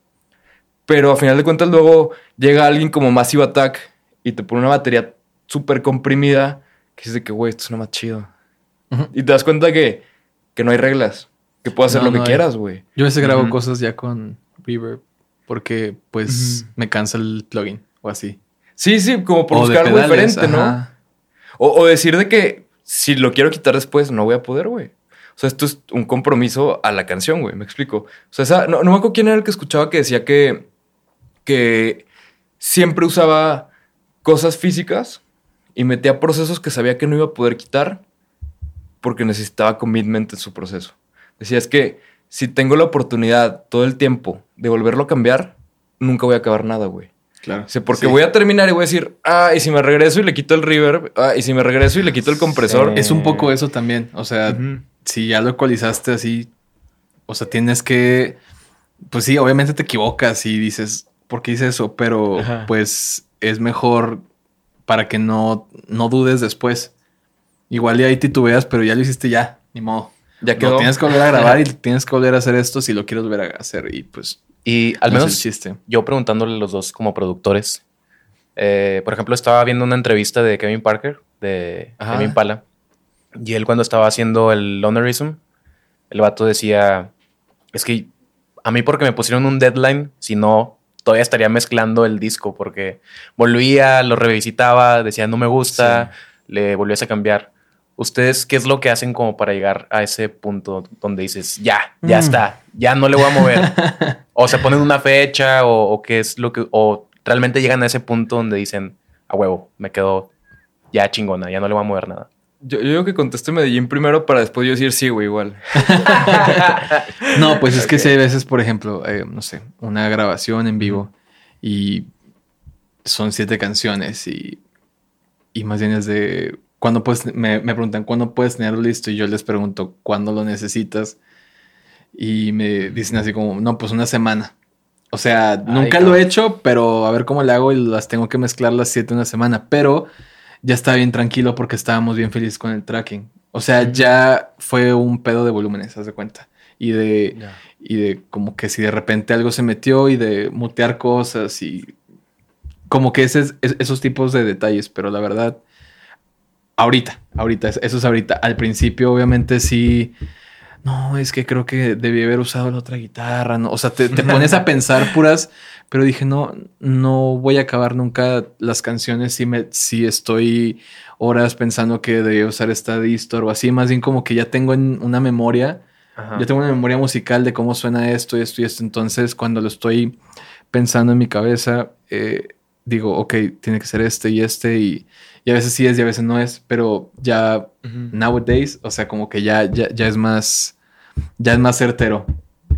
Pero a final de cuentas luego llega alguien como Massive Attack y te pone una batería súper comprimida que dice que, güey, esto suena más chido. Y te das cuenta que, que no hay reglas, que puedes hacer lo que quieras, güey. Yo a veces grabo cosas ya con reverb porque pues me cansa el plugin o así. Sí, sí, como por buscar algo diferente, ¿no? O, decir de que si lo quiero quitar después, no voy a poder, güey. O sea, esto es un compromiso a la canción, güey. Me explico. O sea, no, me acuerdo quién era el que escuchaba que decía que, que siempre usaba cosas físicas y metía procesos que sabía que no iba a poder quitar porque necesitaba commitment en su proceso. Decía, es que si tengo la oportunidad todo el tiempo de volverlo a cambiar, nunca voy a acabar nada, güey. Claro. porque voy a terminar y voy a decir, ah, y si me regreso y le quito el reverb, ah, y si me regreso y le quito el compresor. Es un poco eso también. O sea, si ya lo ecualizaste así, o sea, tienes que, pues sí, obviamente te equivocas y dices, ¿por qué hice eso? Pero pues es mejor para que no, no dudes después. Igual y ahí titubeas, pero ya lo hiciste ya. ni modo. Ya Lo quedó. tienes que volver a grabar y tienes que volver a hacer esto si lo quieres volver a hacer. Y pues, Y al no menos el chiste. yo preguntándole a los dos como productores. eh, por ejemplo, estaba viendo una entrevista de Kevin Parker, de Ajá. Kevin Pala. Y él cuando estaba haciendo el Lonerism, el vato decía, es que a mí porque me pusieron un deadline, si no, todavía estaría mezclando el disco porque volvía, lo revisitaba, decía no me gusta, le volvías a cambiar. ¿Ustedes qué es lo que hacen como para llegar a ese punto donde dices, ya, ya Mm. está, ya no le voy a mover? o se ponen una fecha o, o qué es lo que, o realmente llegan a ese punto donde dicen, a huevo, me quedo ya chingona, ya no le voy a mover nada. Yo, yo digo que conteste Medellín primero para después yo decir sí, güey, igual. No, pues es que si hay veces, por ejemplo, eh, no sé, una grabación en vivo y son siete canciones y, y más bien es de cuándo puedes, me, me preguntan cuándo puedes tenerlo listo y yo les pregunto cuándo lo necesitas y me dicen así como, no, pues una semana. O sea, nunca lo cabrón. he hecho, pero a ver cómo le hago y las tengo que mezclar las siete una semana, pero ya estaba bien tranquilo porque estábamos bien felices con el tracking. O sea, ya fue un pedo de volúmenes, haz de cuenta. Y de, y de como que si de repente algo se metió y de mutear cosas y como que ese, es- esos tipos de detalles, pero la verdad, ahorita, ahorita, eso es ahorita. Al principio obviamente sí, no, es que creo que debí haber usado la otra guitarra, ¿no? O sea, te, te pones a pensar puras, pero dije, no, no voy a acabar nunca las canciones si, me, si estoy horas pensando que debía usar esta distor o así, más bien como que ya tengo en una memoria yo tengo una memoria musical de cómo suena esto y esto y esto. Entonces, cuando lo estoy pensando en mi cabeza, eh, digo, ok, tiene que ser este y este. Y, y a veces sí es y a veces no es. Pero ya nowadays, o sea, como que ya, ya, ya es más. Ya es más certero.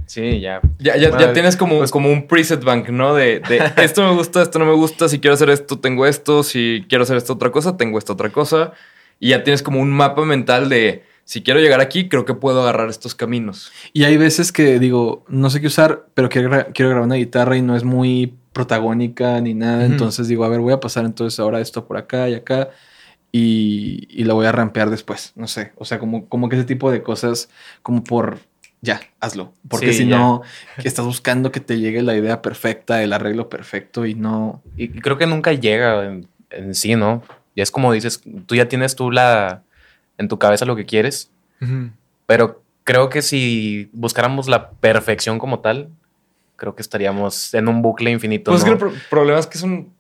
Sí, ya. Ya, ya, ya Bueno, tienes como, pues- como un preset bank, ¿no? De, de esto me gusta, esto no me gusta, si quiero hacer esto, tengo esto, si quiero hacer esta otra cosa, tengo esta otra cosa. Y ya tienes como un mapa mental de si quiero llegar aquí, creo que puedo agarrar estos caminos. Y hay veces que digo, no sé qué usar, pero quiero, gra- quiero grabar una guitarra y no es muy protagónica ni nada. Entonces digo, a ver, voy a pasar entonces ahora esto por acá y acá. Y, y la voy a rampear después. No sé. O sea, como, como que ese tipo de cosas, como por ya, hazlo. Porque Sí, si ya. no, estás buscando que te llegue la idea perfecta, el arreglo perfecto y no. Y creo que nunca llega en, en sí, ¿no? Ya es como dices, tú ya tienes tú la en tu cabeza lo que quieres, pero creo que si buscáramos la perfección como tal, creo que estaríamos en un bucle infinito. Pues es ¿no? que el pro- problema es que es un...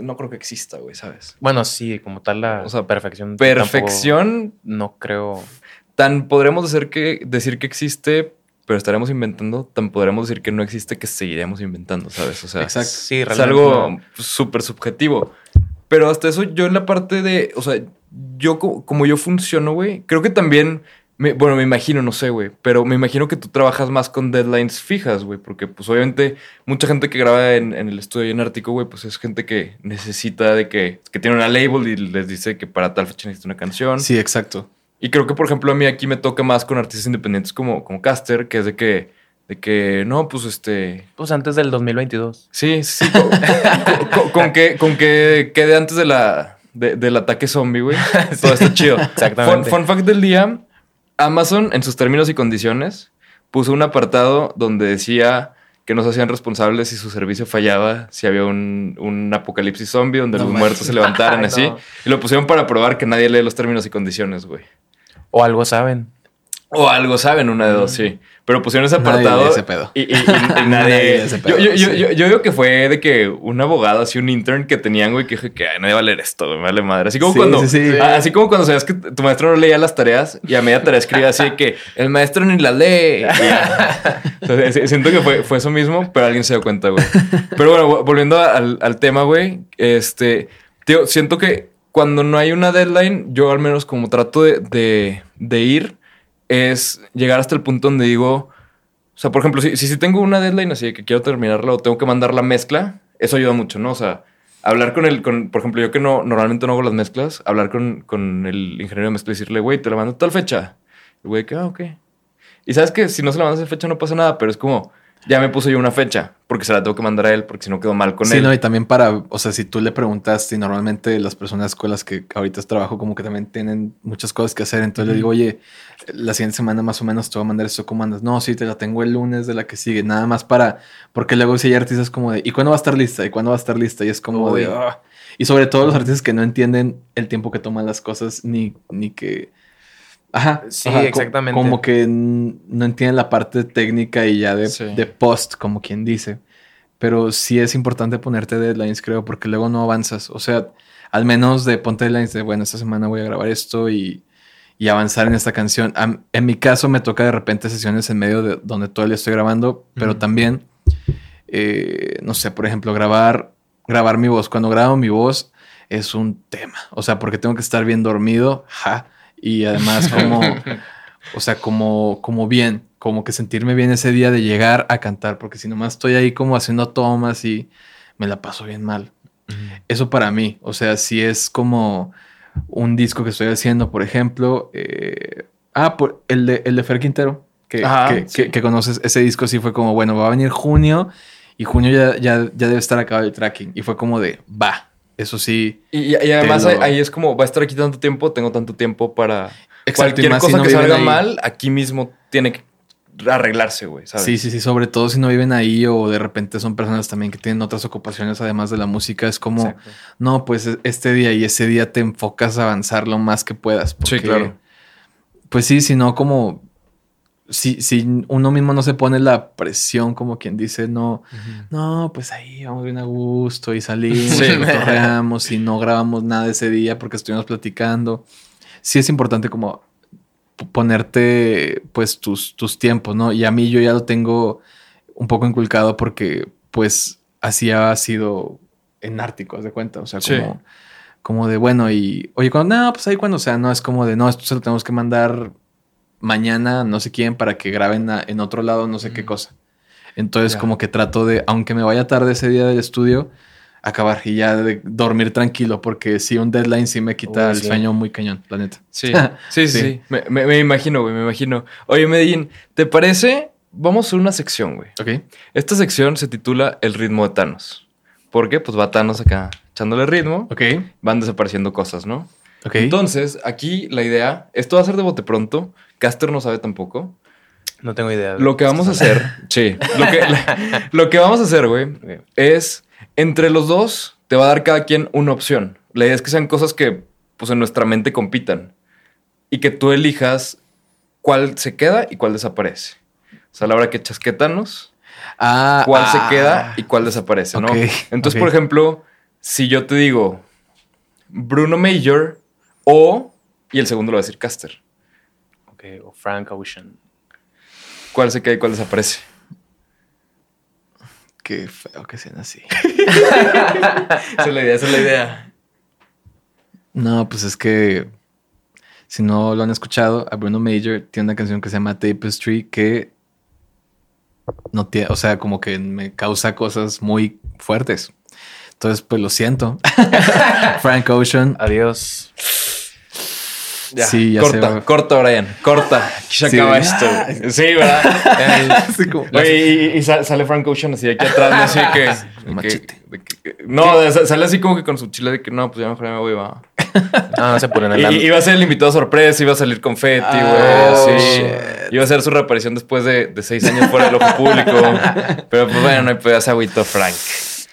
No creo que exista, güey, ¿sabes? Bueno, sí, como tal la O sea, perfección. Perfección, no creo. tan podremos decir que, decir que existe, pero estaremos inventando, tan podremos decir que no existe, que seguiremos inventando, ¿sabes? O sea, Exacto. Sí, es algo súper subjetivo. Pero hasta eso, yo en la parte de, o sea, yo co- como yo funciono, güey, creo que también, me- bueno, me imagino, no sé, güey, pero me imagino que tú trabajas más con deadlines fijas, güey, porque pues obviamente mucha gente que graba en, en el estudio y en Ártico, güey, pues es gente que necesita de que, que tiene una label y les dice que para tal fecha necesita una canción. Sí, exacto. Y creo que, por ejemplo, a mí aquí me toca más con artistas independientes como, como Caster, que es de que, de que, no, pues este, Pues antes del 2022. Sí, sí. Con, con- con que, con que quede antes de la, de- del ataque zombie, güey. Todo está chido. Exactamente. Fun, fun fact del día: Amazon, en sus términos y condiciones, puso un apartado donde decía que no se hacían responsables si su servicio fallaba, si había un, un apocalipsis zombie donde No los muertos se levantaran así. no. Y lo pusieron para probar que nadie lee los términos y condiciones, güey. O algo saben. O algo saben, una de dos, sí. Pero pusieron ese Nadie apartado. lee ese pedo. Y, y- y- y Nadie nadie. ese pedo, yo, yo, sí. yo- yo digo que fue de que un abogado, así un intern que tenían, güey, que dije que "Ay, nadie va a leer esto, me vale madre. Así como Sí, cuando. sí, sí. a- Así como cuando sabías que tu maestro no leía las tareas y a media tarea escribía así de que el maestro ni la lee. Si- siento que fue, fue eso mismo, pero alguien se dio cuenta, güey. Pero bueno, vo- volviendo al, al tema, güey, este. Tío, siento que cuando no hay una deadline, yo al menos como trato de, de, de ir, es llegar hasta el punto donde digo, o sea, por ejemplo, si, si, tengo una deadline así de que quiero terminarla o tengo que mandar la mezcla, eso ayuda mucho, ¿no? O sea, hablar con el, con, por ejemplo, yo que no, normalmente no hago las mezclas, hablar con, con el ingeniero de mezcla y decirle, güey, te la mando tal fecha. El güey, que, ah, ok. Y sabes que si no se la mandas esa fecha no pasa nada, pero es como, ya me puse yo una fecha, porque se la tengo que mandar a él, porque si no quedó mal con Sí, él. no, y también para, o sea, si tú le preguntas, y normalmente las personas con las que ahorita trabajo como que también tienen muchas cosas que hacer, entonces le digo, oye, la siguiente semana más o menos te voy a mandar esto, ¿cómo andas? No, sí, te la tengo el lunes de la que sigue, nada más para, porque luego si hay artistas como de, ¿y cuándo va a estar lista? ¿Y cuándo va a estar lista? Y es como Uy. de, "Ah". y sobre todo los artistas que no entienden el tiempo que toman las cosas, ni, ni que... Ajá, Sí, ajá, exactamente. Como que no entienden la parte técnica y ya de, Sí. de post, como quien dice. Pero sí es importante ponerte deadlines, creo, porque luego no avanzas. O sea, al menos de ponte deadlines de, bueno, esta semana voy a grabar esto y, y avanzar en esta canción. En mi caso me toca de repente sesiones en medio de donde día estoy grabando, pero también, eh, no sé, por ejemplo, grabar, grabar mi voz. Cuando grabo mi voz es un tema. O sea, porque tengo que estar bien dormido, ja, y además como... O sea, como, como bien, como que sentirme bien ese día de llegar a cantar, porque si nomás estoy ahí como haciendo tomas y me la paso bien mal. Eso para mí, o sea, si es como un disco que estoy haciendo, por ejemplo, eh, ah, por el de, el de Fer Quintero, que, Ajá, que, sí. que- que conoces, ese disco sí fue como, bueno, va a venir junio y junio ya, ya, ya debe estar acabado el tracking. Y fue como de, va, eso sí. Y, además lo- ahí, ahí es como, va a estar aquí tanto tiempo, tengo tanto tiempo para... Exacto, Cualquier si cosa no que salga ahí. mal, aquí mismo tiene que arreglarse, güey, ¿sabes? Sí, sí, sí, sobre todo si no viven ahí o de repente son personas también que tienen otras ocupaciones además de la música, es como, Exacto. no, pues e- este día y ese día te enfocas a avanzar lo más que puedas. Sí, porque, claro. Pues sí, si no, como, si, si uno mismo no se pone la presión, como quien dice, no, no, pues ahí vamos bien a gusto y salimos Sí. y y no grabamos nada ese día porque estuvimos platicando. Sí es importante como ponerte pues tus, tus tiempos, ¿no? Y a mí yo ya lo tengo un poco inculcado porque pues así ha sido en Ártico, haz de cuenta, o sea, Sí. como de bueno y oye, cuando, no, pues ahí cuando, o sea, no es como de no, esto se lo tenemos que mandar mañana no sé quién para que graben a- en otro lado no sé qué cosa. Entonces como que trato de, aunque me vaya tarde ese día del estudio, acabar y ya de dormir tranquilo porque si un deadline sí me quita Uy, el sí. sueño muy cañón, la neta. Sí, sí, sí. Me, me- me imagino, güey, me imagino. Oye, Medellín, ¿te parece? Vamos a una sección, güey. Ok. Esta sección se titula El ritmo de Thanos. ¿Por qué? Pues va Thanos acá echándole ritmo. Ok. Van desapareciendo cosas, ¿no? Ok. Entonces, aquí la idea, esto va a ser de bote pronto. Caster no sabe tampoco. No tengo idea. de Lo que vamos a hacer, sí, lo que, lo que vamos a hacer, güey, es entre los dos te va a dar cada quien una opción. La idea es que sean cosas que, pues, en nuestra mente compitan y que tú elijas cuál se queda y cuál desaparece. O sea, a la hora que chasquetanos, Ah, cuál ah. se queda y cuál desaparece, ¿no? Entonces, por ejemplo, si yo te digo Bruno Major o, y el segundo lo va a decir Caster, O Frank Ocean. ¿cuál se queda y cuál desaparece? Qué feo que sean así. Esa es la idea, esa es la idea. No, pues es que si no lo han escuchado, a Bruno Major tiene una canción que se llama Tapestry que no tiene, o sea, como que me causa cosas muy fuertes. Entonces, pues lo siento. Frank Ocean. Adiós. Ya, Sí, ya corta, corta, Brian, corta. Aquí se Sí. acaba esto. güey. Sí, ¿verdad? Así como- Oye, y, y sa- sale Frank Ocean así aquí atrás, ¿no? así que, de que- Machete. de que- no, de- sa- sale así como que con su chile de que no, pues ya mejor ya me voy, va. No, no se ponen y iba a ser el invitado sorpresa, iba a salir confeti, güey, Ah, así. Iba a ser su reaparición después de, de seis años fuera del ojo público. Pero pues bueno, no se agüitó Frank.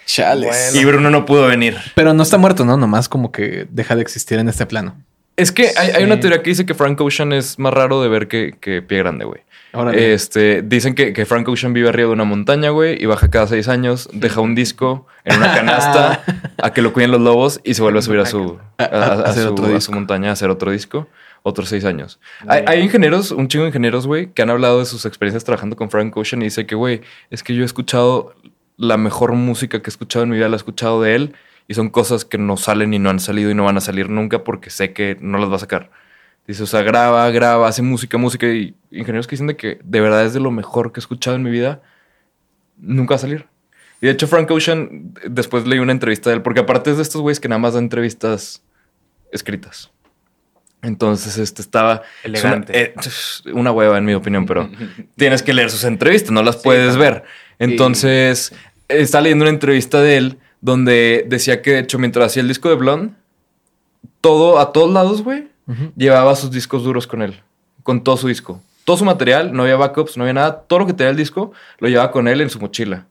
Chales. Y Bruno no pudo venir. Pero no está muerto, ¿no? Nomás como que deja de existir en este plano. Es que hay, hay una teoría que dice que Frank Ocean es más raro de ver que, que Pie Grande, güey. Órale. Este, dicen que, que Frank Ocean vive arriba de una montaña, güey, y baja cada seis años, deja un disco en una canasta a que lo cuiden los lobos y se vuelve a subir a su, a, a- a hacer su, otro a su disco. montaña a hacer otro disco. Otros seis años. Hay, hay ingenieros, un chingo de ingenieros, güey, que han hablado de sus experiencias trabajando con Frank Ocean y dice que, güey, es que yo he escuchado la mejor música que he escuchado en mi vida, la he escuchado de él y son cosas que no salen y no han salido y no van a salir nunca porque sé que no las va a sacar. Dice, o sea, graba, graba, hace música, música y ingenieros que dicen de que de verdad es de lo mejor que he escuchado en mi vida, nunca va a salir. Y de hecho Frank Ocean, después leí una entrevista de él, porque aparte es de estos güeyes que nada más dan entrevistas escritas. Entonces, este estaba... Elegante. es Una, eh, una hueva, en mi opinión, pero tienes que leer sus entrevistas, no las puedes ver. Entonces, está leyendo una entrevista de él donde decía que, de hecho, mientras hacía el disco de Blonde, todo, a todos lados, güey, llevaba sus discos duros con él, con todo su disco. Todo su material, no había backups, no había nada. Todo lo que tenía el disco lo llevaba con él en su mochila.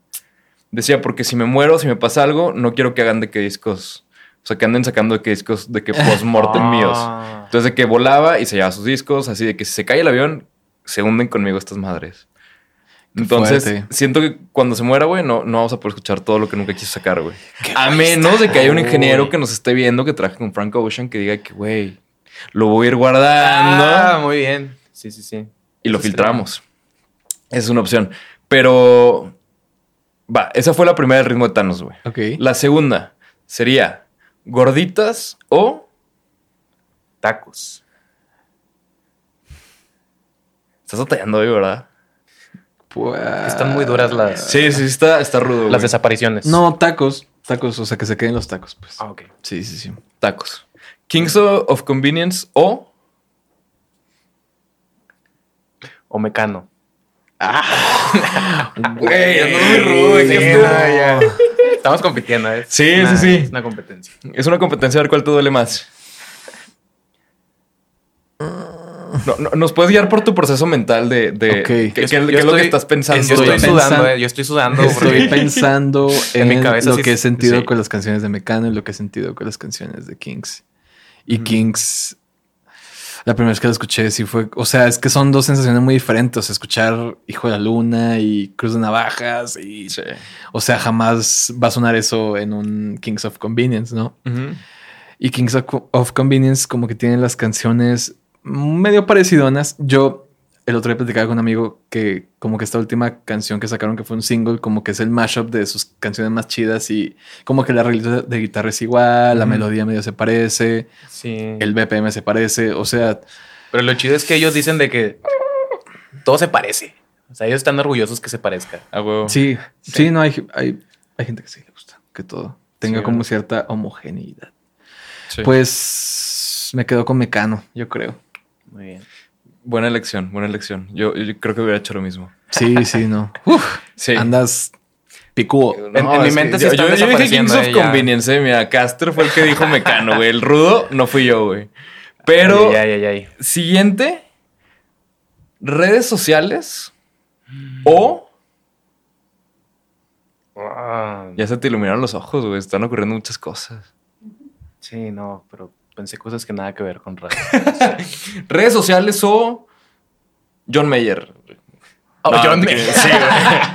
Decía, porque si me muero, si me pasa algo, no quiero que hagan de que discos. O sea, que anden sacando de que discos de que post-mortem Ah. míos. Entonces, de que volaba y se llevaba sus discos, así de que si se cae el avión, se hunden conmigo estas madres. Entonces, fuerte. siento que cuando se muera, güey, no, no vamos a poder escuchar todo lo que nunca quiso sacar, güey. A menos de que haya un ingeniero que nos esté viendo que trabaje con Frank Ocean que diga que, güey, lo voy a ir guardando Ah, muy bien. Sí, sí, sí. y lo Eso filtramos. Esa es una opción. Pero, va, esa fue la primera del ritmo de Thanos, güey. Ok. La segunda sería gorditas o... Tacos. Estás batallando hoy, ¿verdad? Pues- Están muy duras las, Sí, sí, está, está rudo. las güey. desapariciones. No, tacos. Tacos, o sea, que se queden los tacos, pues. Ah, ok. Sí, sí, sí. Tacos. Kings of Convenience o... O mecano. Güey, ando muy rudo, Sí, no. Estamos compitiendo, ¿eh? Sí, Una- sí, sí. Es una competencia. Es una competencia a ver cuál te duele más. No, no, ¿Nos puedes guiar por tu proceso mental de, de qué, qué- Yo- qué yo es lo que estás pensando? Yo estoy sudando, eh. Yo estoy sudando. Estoy pensando en, En mi cabeza lo sí- que he sentido sí. con las canciones de Mecano y lo que he sentido con las canciones de Kings. Y. Kings, la primera vez que la escuché, sí fue. O sea, es que son dos sensaciones muy diferentes. O sea, escuchar Hijo de la Luna y Cruz de Navajas. Y, Sí. O sea, jamás va a sonar eso en un Kings of Convenience, ¿no? Y Kings of, of Convenience como que tienen las canciones medio parecidonas. Yo el otro día platicaba con un amigo que como que esta última canción que sacaron que fue un single como que es el mashup de sus canciones más chidas y como que la arreglito de guitarra es igual, la melodía medio se parece, Sí. el BPM se parece, o sea, Pero lo chido es que ellos dicen de que todo se parece. O sea, ellos están orgullosos que se parezca. Sí, sí, no, hay, hay, hay gente que sí le gusta que todo tenga Sí, como ¿verdad? cierta homogeneidad. Sí. Pues me quedo con Mecano, yo creo. Muy bien. Buena elección, buena elección. Yo, yo creo que hubiera hecho lo mismo. Sí, sí, no. Uf, Sí. Andas picúo. En- en mi mente sí yo, están yo- yo dije Kings of eh. Convenience, eh. Mira, Caster fue el que dijo Mecano, güey. El rudo no fui yo, güey. Pero, Ay, ay, ay, ay. siguiente. Redes sociales o... Ah, Ya se te iluminaron los ojos, güey. Están ocurriendo muchas cosas. Sí, no, pero pensé cosas que nada que ver con radio. Redes sociales o... John Mayer. Oh, No, John Mayer. Sí,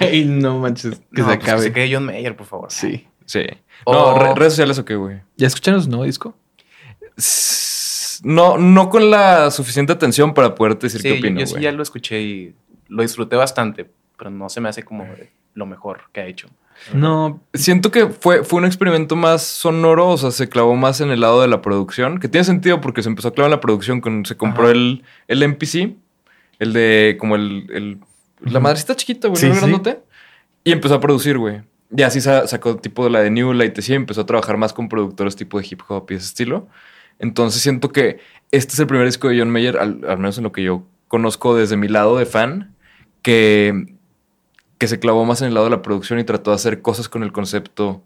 güey. y no manches, que No, se pues acabe. se quede John Mayer, por favor. Sí. Sí. No, re- redes sociales o qué, güey. ¿Ya escucharon su nuevo disco? No, no con la suficiente atención para poderte decir Sí, qué yo- opino, yo sí güey. ya lo escuché y lo disfruté bastante, pero no se me hace como lo mejor que ha hecho. No. Siento que fue, fue un experimento más sonoro, o sea, se clavó más en el lado de la producción, que tiene sentido porque se empezó a clavar en la producción cuando se compró Ajá. el, el MPC, el de como el, el- la madrecita chiquita, güey, Sí, ¿no? sí. Grandote. Y empezó a producir, güey. Y así sa- sacó tipo de la de New Light, y empezó a trabajar más con productores tipo de hip hop y ese estilo. Entonces siento que este es el primer disco de John Mayer, al, al menos en lo que yo conozco desde mi lado de fan, que, que se clavó más en el lado de la producción y trató de hacer cosas con el concepto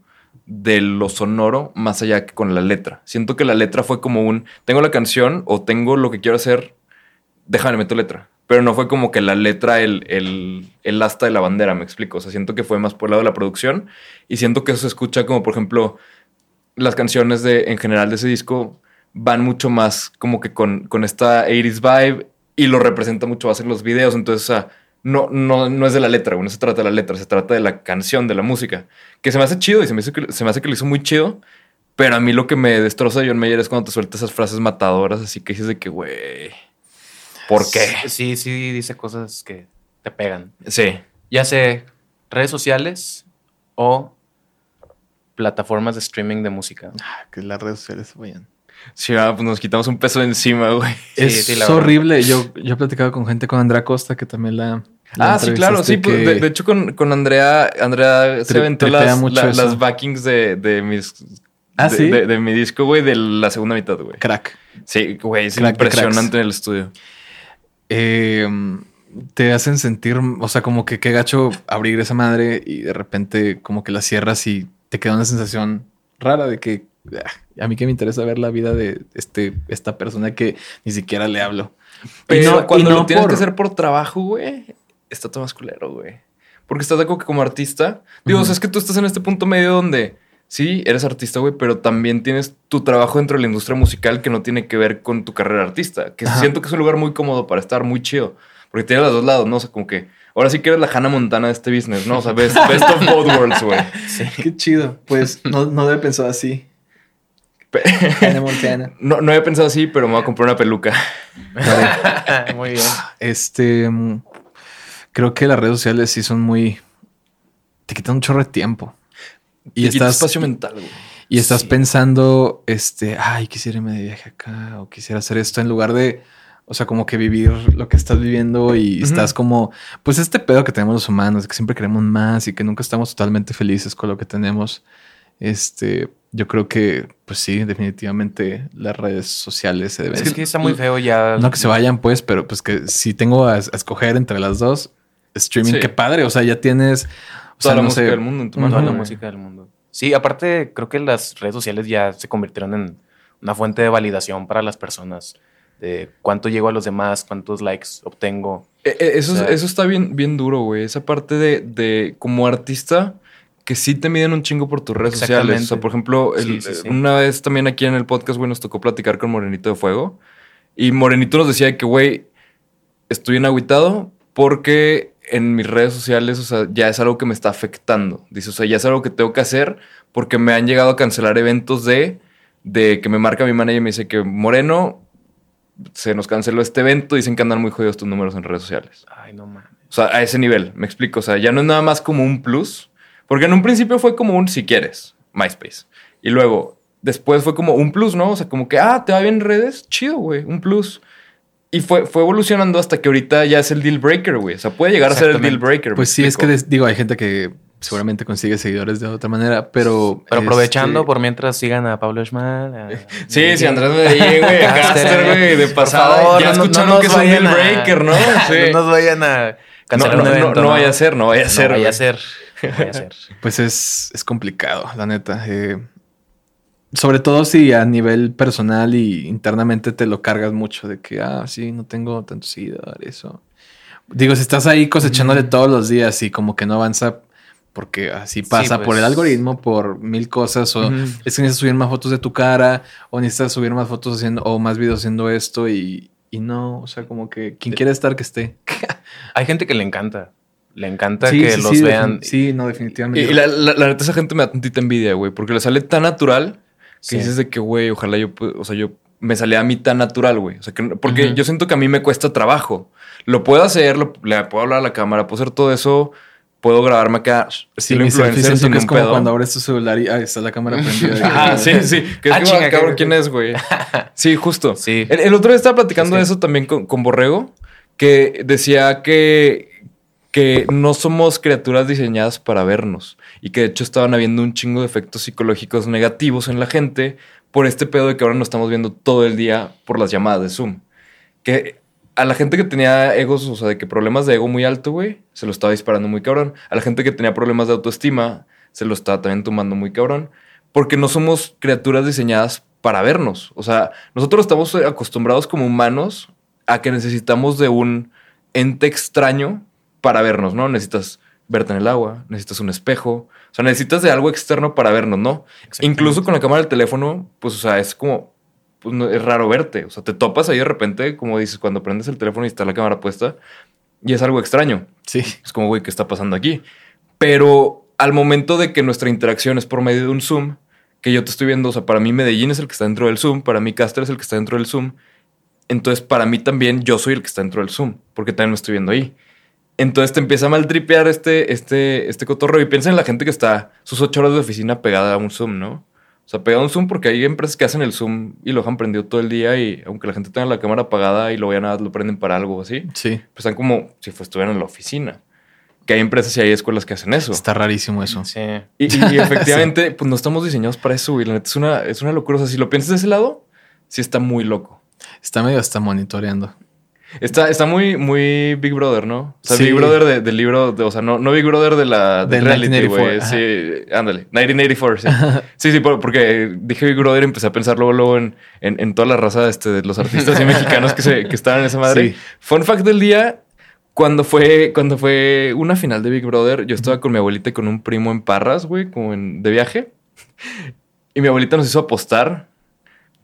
de lo sonoro más allá que con la letra. Siento que la letra fue como un, tengo la canción o tengo lo que quiero hacer, déjame meto letra. Pero no fue como que la letra, el, el, el asta de la bandera, me explico. O sea, siento que fue más por el lado de la producción y siento que eso se escucha como, por ejemplo, las canciones de, en general de ese disco van mucho más como que con, con esta 80s vibe y lo representa mucho más en los videos. Entonces, o sea, no, no, no es de la letra, güey, no se trata de la letra, se trata de la canción, de la música. Que se me hace chido y se me, hace que, se me hace que lo hizo muy chido. Pero a mí lo que me destroza de John Mayer es cuando te suelta esas frases matadoras, así que dices de que, güey, ¿por qué? Sí, sí, dice cosas que te pegan. Sí. Ya sé, redes sociales o plataformas de streaming de música. Ah, que las redes sociales vayan. Sí, ah, pues nos quitamos un peso de encima, güey. Sí, es sí, horrible. Yo, yo he platicado con gente con Andrea Costa que también la. la Ah, sí, claro, sí. pues, que- de, de hecho, con, con Andrea, Andrea se aventó las, la- las backings de, de mis ¿Ah, de, sí? de- de mi disco, güey, de la segunda mitad, güey. Crack. Sí, güey, es Crack impresionante en el estudio. Eh, te hacen sentir, o sea, como que qué gacho abrir esa madre y de repente como que la cierras y te queda una sensación rara de que a mí que me interesa ver la vida de este, esta persona que ni siquiera le hablo. Pero Y no- cuando y no lo tienes por- que hacer por trabajo, güey, está todo más culero, güey. Porque estás de acuerdo que como artista, digo, o sea, es que tú estás en este punto medio donde sí, eres artista, güey, pero también tienes tu trabajo dentro de la industria musical que no tiene que ver con tu carrera de artista. Que Ajá. siento que es un lugar muy cómodo para estar, muy chido. Porque tiene los dos lados, ¿no? O sea, como que ahora sí que eres la Hannah Montana de este business, ¿no? O sea, best, best of both worlds, güey. Qué chido. Pues no, no debe pensar así. Pe- Hannah Montana. No, no había pensado así, pero me voy a comprar una peluca. Muy bien. Este, mm, creo que las redes sociales sí son muy... Te quitan un chorro de tiempo. Y Te estás, espacio mental, güey. y estás Sí. pensando, este, ay, quisiera irme de viaje acá o quisiera hacer esto en lugar de, o sea, como que vivir lo que estás viviendo y estás como, pues este pedo que tenemos los humanos, que siempre queremos más y que nunca estamos totalmente felices con lo que tenemos. Este, yo creo que, pues sí, definitivamente las redes sociales se deben. Es que está muy feo ya. No que se vayan, pues, pero pues que si tengo a, a escoger entre las dos, streaming, Sí. qué padre. O sea, ya tienes. O sea, Toda la no música sé. del mundo en tu mano. Toda la música del mundo. Sí, aparte creo que las redes sociales ya se convirtieron en una fuente de validación para las personas. De cuánto llego a los demás, cuántos likes obtengo. Eh, eh, Eso, O sea- es- eso está bien, bien duro, güey. Esa parte de, de como artista que sí te miden un chingo por tus redes sociales. O sea, por ejemplo, el- Sí, sí, sí. una vez también aquí en el podcast, güey, nos tocó platicar con Morenito de Fuego. Y Morenito nos decía que, güey, estoy en agüitado porque en mis redes sociales, o sea, ya es algo que me está afectando. Dice, o sea, ya es algo que tengo que hacer porque me han llegado a cancelar eventos de, de que me marca mi manager y me dice que Moreno se nos canceló este evento, dicen que andan muy jodidos tus números en redes sociales. Ay, no mames. O sea, a ese nivel, me explico. O sea, ya no es nada más como un plus. Porque en un principio fue como un si quieres, MySpace. Y luego, después fue como un plus, ¿no? O sea, como que, ah, te va bien en redes, chido, güey, un plus. Y fue, fue evolucionando hasta que ahorita ya es el deal breaker, güey. O sea, puede llegar a ser el deal breaker. ¿me Pues sí, es que explico? des- digo, hay gente que seguramente consigue seguidores de otra manera, pero. Pero aprovechando, este, por mientras sigan a Pablo Schmal. a- Sí, sí, Andrés Medellín, güey, a Caster, güey, de pasada. favor, ya no- escucharon no que es un deal a- breaker, ¿no? Sí. no nos vayan a cancelar No, un no, no, evento. no vaya a ser, no vaya a ser, No vaya a ser. A. Pues es, es complicado, la neta. Eh, sobre todo si a nivel personal y internamente te lo cargas mucho de que, ah, sí, no tengo tantos seguidores. O... Digo, si estás ahí cosechándole todos los días y como que no avanza porque así pasa pues. por el algoritmo, por mil cosas, o es que necesitas subir más fotos de tu cara, o necesitas subir más fotos haciendo, o más videos haciendo esto y, y no, o sea, como que quien quiere estar que esté. Hay gente que le encanta. Le encanta Sí, que sí, los sí, vean. Sí, no, Y, definitivamente. y la, la- la neta, esa gente me da tantita envidia, güey, porque le sale tan natural que Sí. dices de que, güey, ojalá yo, o sea, yo me salía a mí tan natural, güey. O sea, que, porque yo siento que a mí me cuesta trabajo. Lo puedo hacer, lo- le puedo hablar a la cámara, puedo hacer todo eso, puedo grabarme acá, Sí, estilo mi selfie influencer sin que es un como pedo. cuando abres tu celular y ah, está la cámara prendida. Ajá, sí, sí. Que es Ah, como, chinga, cabrón, ¿quién es, güey? Sí, justo. Sí. El, el otro día estaba platicando Es de que- eso también con, con Borrego, que decía que, que no somos criaturas diseñadas para vernos y que de hecho estaban habiendo un chingo de efectos psicológicos negativos en la gente por este pedo de que ahora nos estamos viendo todo el día por las llamadas de Zoom. Que a la gente que tenía egos, o sea, de que problemas de ego muy alto, güey, se lo estaba disparando muy cabrón. A la gente que tenía problemas de autoestima, se lo estaba también tomando muy cabrón. Porque no somos criaturas diseñadas para vernos. O sea, nosotros estamos acostumbrados como humanos a que necesitamos de un ente extraño para vernos, ¿no? Necesitas verte en el agua, necesitas un espejo, o sea, necesitas de algo externo para vernos, ¿no? Incluso con la cámara del teléfono, pues, o sea, es como, pues, no- es raro verte, o sea, te topas ahí de repente, como dices, cuando prendes el teléfono y está la cámara puesta, y es algo extraño. Sí. Es como, güey, ¿qué está pasando aquí? Pero al momento de que nuestra interacción es por medio de un Zoom, que yo te estoy viendo, o sea, para mí Medellín es el que está dentro del Zoom, para mí Caster es el que está dentro del Zoom, entonces para mí también yo soy el que está dentro del Zoom, porque también me estoy viendo ahí. Entonces te empieza a maltripear este, este, este cotorreo y piensa en la gente que está sus ocho horas de oficina pegada a un Zoom, ¿no? O sea, pegada a un Zoom porque hay empresas que hacen el Zoom y lo dejan prendido todo el día y aunque la gente tenga la cámara apagada y lo vean nada, lo prenden para algo así, Sí. pues están como si estuvieran en la oficina. que hay empresas y hay escuelas que hacen eso. Está rarísimo eso. Sí. Y, y efectivamente, pues no estamos diseñados para eso, güey. La neta es una, es una locura. O sea, si lo piensas de ese lado, sí está muy loco. Está medio hasta monitoreando. Está, está muy, muy Big Brother, ¿no? O sea, Sí. Big Brother de- del libro, de- o sea, no, no Big Brother de la de reality, güey. 1984, Sí, ándale. 1984, sí. sí, sí, por- porque dije Big Brother y empecé a pensar luego, luego en, en, en toda la raza este, de los artistas y mexicanos que, se, que estaban en esa madre. Sí. Fun fact del día, cuando fue, cuando fue una final de Big Brother, yo estaba con mi abuelita y con un primo en Parras, güey, como en, de viaje. Y mi abuelita nos hizo apostar,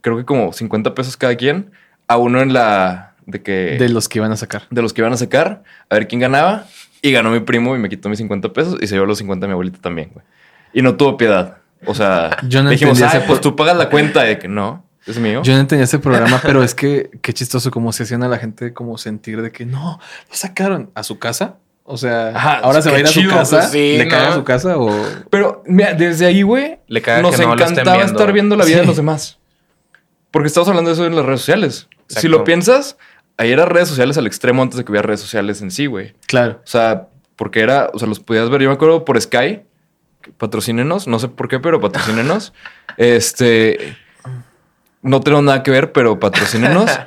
creo que como 50 pesos cada quien, a uno en la... De que De los que iban a sacar. de los que iban a sacar, a ver quién ganaba. Y ganó mi primo y me quitó mis 50 pesos y se llevó los 50 de mi abuelita también, güey. Y no tuvo piedad. O sea, Yo no dijimos, entendí "Ay, ese pues tú pagas la cuenta de que no, es mío. Yo no entendía ese programa, pero es que qué chistoso como se hacían a la gente como sentir de que no, lo sacaron a su casa. O sea, Ajá, ahora se va a ir a su chido, casa, pues sí, le cae ¿no? a su casa o Pero mira, desde ahí, güey, Le caga nos que no encantaba viendo. estar viendo la vida de los demás. Porque estamos hablando de eso en las redes sociales. Si lo piensas, ahí eran redes sociales al extremo antes de que hubiera redes sociales en sí, güey. claro. O sea, porque era, o sea, los podías ver, yo me acuerdo por Sky, patrocínenos, no sé por qué, pero patrocínenos. este, no tenemos nada que ver, pero patrocínenos.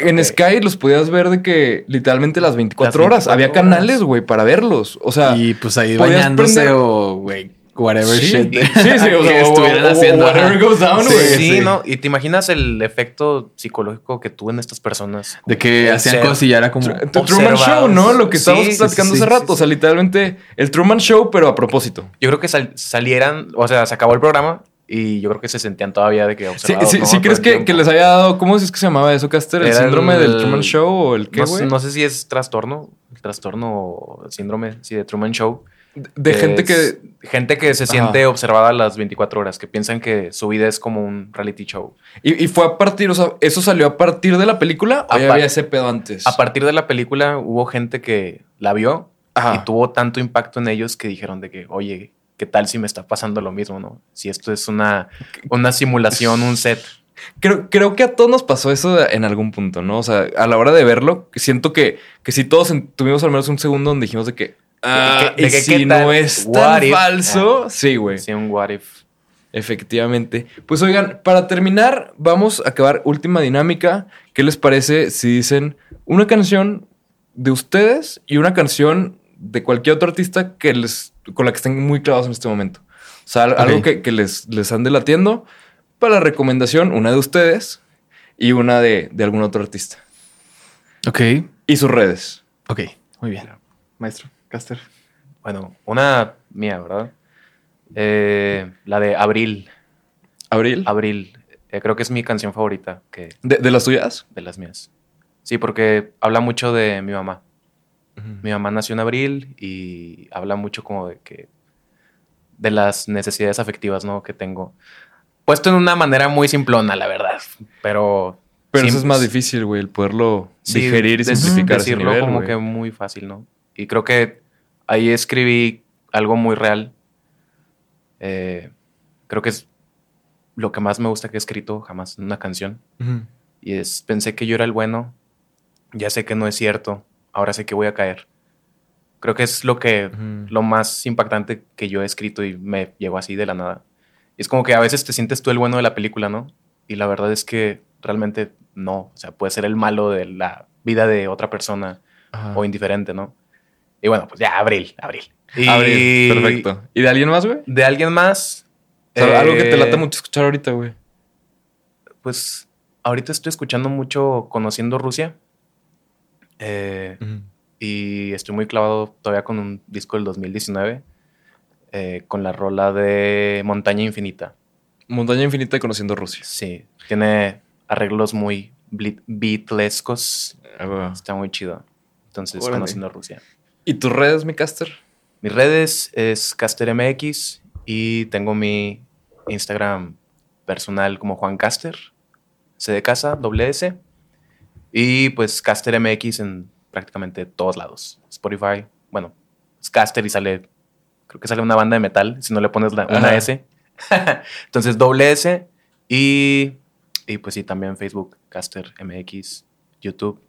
En. Sky los podías ver de que literalmente las 24 Las horas 24 había canales, güey, para verlos. O sea, y pues ahí bañándose prender- o güey, whatever sí, shit. sí, sí, o sea, que o- estuvieran o- o haciendo. whatever goes down, Sí, güey. Sí, sí. ¿no? Y te imaginas el efecto psicológico que tuvo en estas personas. De que El hacían ser- cosas y ya era como The Truman observados. Show, ¿no? Lo que Sí, estábamos sí, sí, platicando sí, hace sí, rato. O sea, literalmente el Truman Show, pero a propósito. Yo creo que sal- salieran, o sea, se acabó el programa y yo creo que se sentían todavía de que Sí, observados. sí, ¿no? sí Todo crees que, les haya dado, ¿cómo es que se llamaba eso, Caster? ¿El Era síndrome el- del Truman Show o el qué, no, no sé si es trastorno, el trastorno o el síndrome, sí, de Truman Show. De gente Es que... Gente que se Ajá. siente observada las 24 horas, que piensan que su vida es como un reality show. Y, y fue a partir, o sea, ¿eso salió a partir de la película o ya había ese pedo antes? A partir de la película hubo gente que la vio Ajá. y tuvo tanto impacto en ellos que dijeron de que, oye, ¿qué tal si me está pasando lo mismo, no? Si esto es una, una simulación, un set. Creo, creo que a todos nos pasó eso en algún punto, ¿no? O sea, a la hora de verlo, siento que, que si todos tuvimos al menos un segundo donde dijimos de que... Ah, de que- y de que si qué no es tan if, falso... Sí, güey. Sí, un what if. Efectivamente. Pues oigan, para terminar, vamos a acabar última dinámica. ¿Qué les parece si dicen una canción de ustedes y una canción de cualquier otro artista que les, con la que estén muy clavados en este momento? O sea, al- algo que les, les ande latiendo. Para la recomendación, una de ustedes y una de, de algún otro artista. Ok, Y sus redes. ok, muy bien. Maestro, Caster. Bueno, una mía, ¿verdad? Eh, la de Abril. Abril. Abril. Eh, creo que es mi canción favorita que, ¿De, de las tuyas? de las mías. Sí, porque habla mucho de mi mamá. Mi mamá nació en abril y habla mucho como de que de las necesidades afectivas, ¿no? Que tengo. Puesto en una manera muy simplona, la verdad. Pero. Pero eso es más difícil, güey, el poderlo sí, digerir y simplificar ese Decirlo nivel, como que muy fácil, ¿no? Y creo que ahí escribí algo muy real. Eh, creo que es lo que más me gusta que he escrito jamás en una canción. Ujú. Y es, pensé que yo era el bueno, ya sé que no es cierto, ahora sé que voy a caer. Creo que es lo que, Ujú. lo más impactante que yo he escrito y me llegó así de la nada. Y es como que a veces te sientes tú el bueno de la película, ¿no? Y la verdad es que realmente no, o sea, puede ser el malo de la vida de otra persona Ajá. o indiferente, ¿no? Y bueno, pues ya, abril, abril. Y Abril, perfecto. ¿Y de alguien más, güey? De alguien más. O sea, algo que te eh, lata mucho escuchar ahorita, güey. Pues ahorita estoy escuchando mucho Conociendo Rusia. Eh, y estoy muy clavado todavía con un disco del 2019. eh, con la rola de Montaña Infinita. Montaña Infinita conociendo Rusia. Sí, tiene arreglos muy beatlescos. Ah. Está muy chido. Entonces, Órale. Conociendo Rusia. ¿Y tus redes, mi caster? Mis redes es CasterMX y tengo mi Instagram personal como Juan Caster, C de casa, doble S. Y pues CasterMX en prácticamente todos lados. Spotify, bueno, es Caster y sale, creo que sale una banda de metal si no le pones la- una. S. Entonces doble S y, y pues sí, también Facebook, Caster MX, YouTube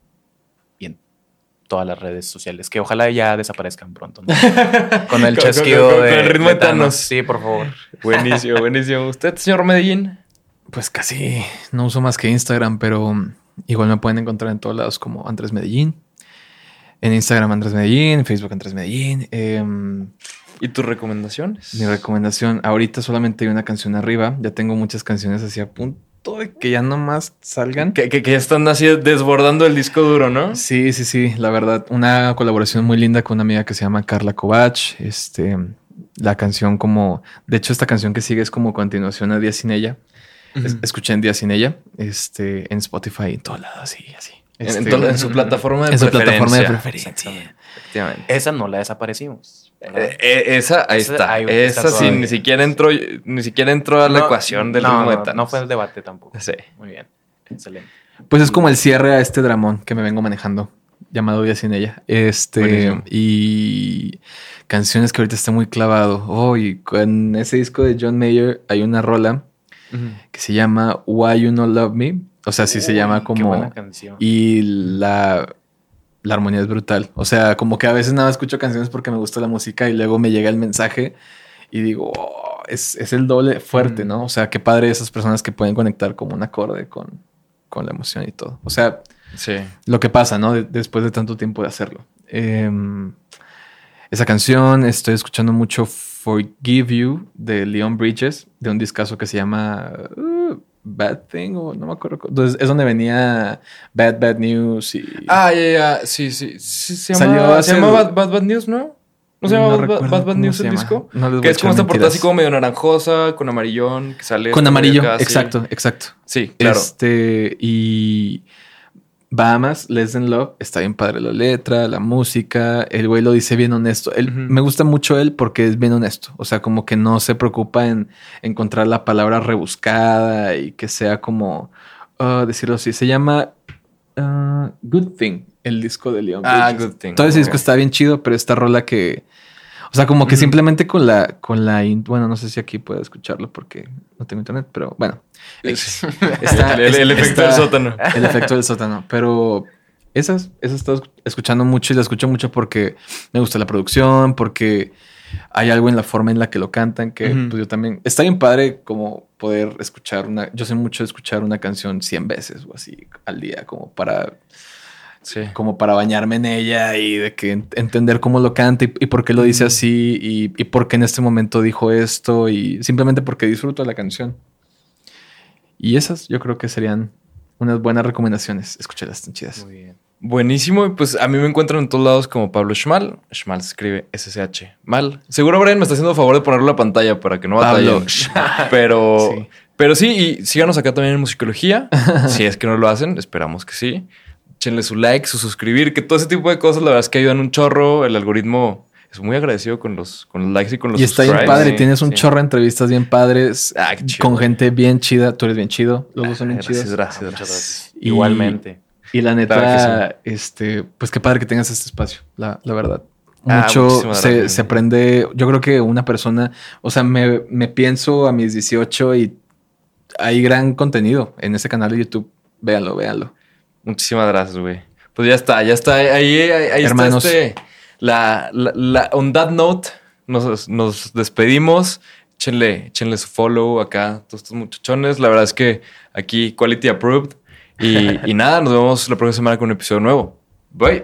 todas las redes sociales, que ojalá ya desaparezcan pronto. ¿no? Con el chasquido con- con- de, con el ritmo de de Thanos. Thanos. Sí, por favor. Buenísimo, buenísimo. ¿Usted, señor Medellín? Pues casi no uso más que Instagram, pero igual me pueden encontrar en todos lados como Andrés Medellín. En Instagram Andrés Medellín, en Facebook Andrés Medellín. Em, ¿Y tus recomendaciones? mi recomendación, ahorita solamente hay una canción arriba. Ya tengo muchas canciones así a punto de que ya nomás salgan. Que, que, que ya están así desbordando el disco duro, ¿no? Sí, sí, sí, la verdad. Una colaboración muy linda con una amiga que se llama Carla Kovach. Este, la canción como, de hecho, esta canción que sigue es como continuación a Día sin ella. Es- escuché en Día sin ella, este, en Spotify, en todos lados, así, así. En, Este, en to- en su plataforma de en su preferencia. plataforma de preferencia. Efectivamente. Esa no la desaparecimos. Eh, eh, esa, ahí Esa- está. ahí está esa sí, ni siquiera entró, ni siquiera entró a la No, ecuación del no, ritmo de no, Thanos. no fue el debate tampoco. Sí. Muy bien. Excelente. Pues es como el cierre a este dramón que me vengo manejando, llamado Día sin ella. Este, Buenísimo. y canciones que ahorita está muy clavado. Oh, y con ese disco de John Mayer hay una rola que se llama Why You Not Love Me. O sea, sí se llama qué como... buena canción. Y la, la armonía es brutal. O sea, como que a veces nada más escucho canciones porque me gusta la música y luego me llega el mensaje y digo, "Oh, es, es el doble fuerte, Mm. ¿no? O sea, qué padre esas personas que pueden conectar como un acorde con, con la emoción y todo. O sea, Sí. lo que pasa, ¿no? De- después de tanto tiempo de hacerlo. Em, esa canción, estoy escuchando mucho Forgive You de Leon Bridges, de un discazo que se llama uh, Bad Thing, o no me acuerdo. cu- Entonces, es donde venía Bad Bad News y. Ah, ya, ya. Sí, sí. sí se Salió llama, hace se llama Bad, Bad Bad News, ¿no? ¿No se llama Bad, Bad- Bad News el disco? No les Que es como esta portada así como medio naranjosa, con amarillón, que sale... Con como amarillo, sí. exacto, exacto. Sí, claro. Este, y Bahamas, Less Than Love, está bien padre la letra, la música, el güey lo dice bien honesto. Él. Me gusta mucho él porque es bien honesto, o sea, como que no se preocupa en encontrar la palabra rebuscada y que sea como, ah, decirlo así, se llama ah, Good Thing, el disco de Leon. Ah. Good Thing. Todo ese disco está bien chido, pero esta rola que... O sea, como que simplemente con la, con la, bueno, no sé si aquí puedo escucharlo porque no tengo internet, pero bueno. Está- el, el- el efecto del sótano. El efecto del sótano. Pero esas, esas he estado escuchando mucho y la escucho mucho porque me gusta la producción, porque hay algo en la forma en la que lo cantan que pues yo también... Está bien padre como poder escuchar una... Yo sé mucho escuchar una canción 100 veces o así al día, como para Sí. como para bañarme en ella y de que ent- entender cómo lo canta y, y por qué lo dice así y, y por qué en este momento dijo esto y simplemente porque disfruto la canción. Y esas yo creo que serían unas buenas recomendaciones. Escúchalas, están chidas. Muy bien. Buenísimo. Y pues a mí me encuentran en todos lados como Pablo Schmal. Schmal se escribe SSH. Mal. Seguro Brian me está haciendo favor de ponerlo en la pantalla para que no Pablo batallen. Pero Sí. pero sí, y síganos acá también en Musicología. si es que no lo hacen, esperamos que sí. Échenle su like, su suscribir, que todo ese tipo de cosas, la verdad es que ayudan un chorro. El algoritmo es muy agradecido con los, con los likes y con los Y está bien padre, sí, tienes un sí. chorro de entrevistas bien padres Ah, con güey. gente bien chida. Tú eres bien chido, los dos son bien Gracias, chidos. gracias, gracias. gracias. Y- Igualmente. Y la neta, Claro este, pues qué padre que tengas este espacio, la, la verdad. Ah, Mucho se, se aprende. Yo creo que una persona, o sea, me, me pienso a mis 18 y hay gran contenido en ese canal de YouTube. Véanlo, véanlo. Muchísimas gracias, güey. Pues ya está, ya está. Ahí, ahí, ahí Hermanos. está este. La, la, la- on that note, nos, nos despedimos. Échenle, échenle su follow acá, todos estos muchachones. La verdad es que aquí, quality approved. Y, y nada, nos vemos la próxima semana con un episodio nuevo. Bye.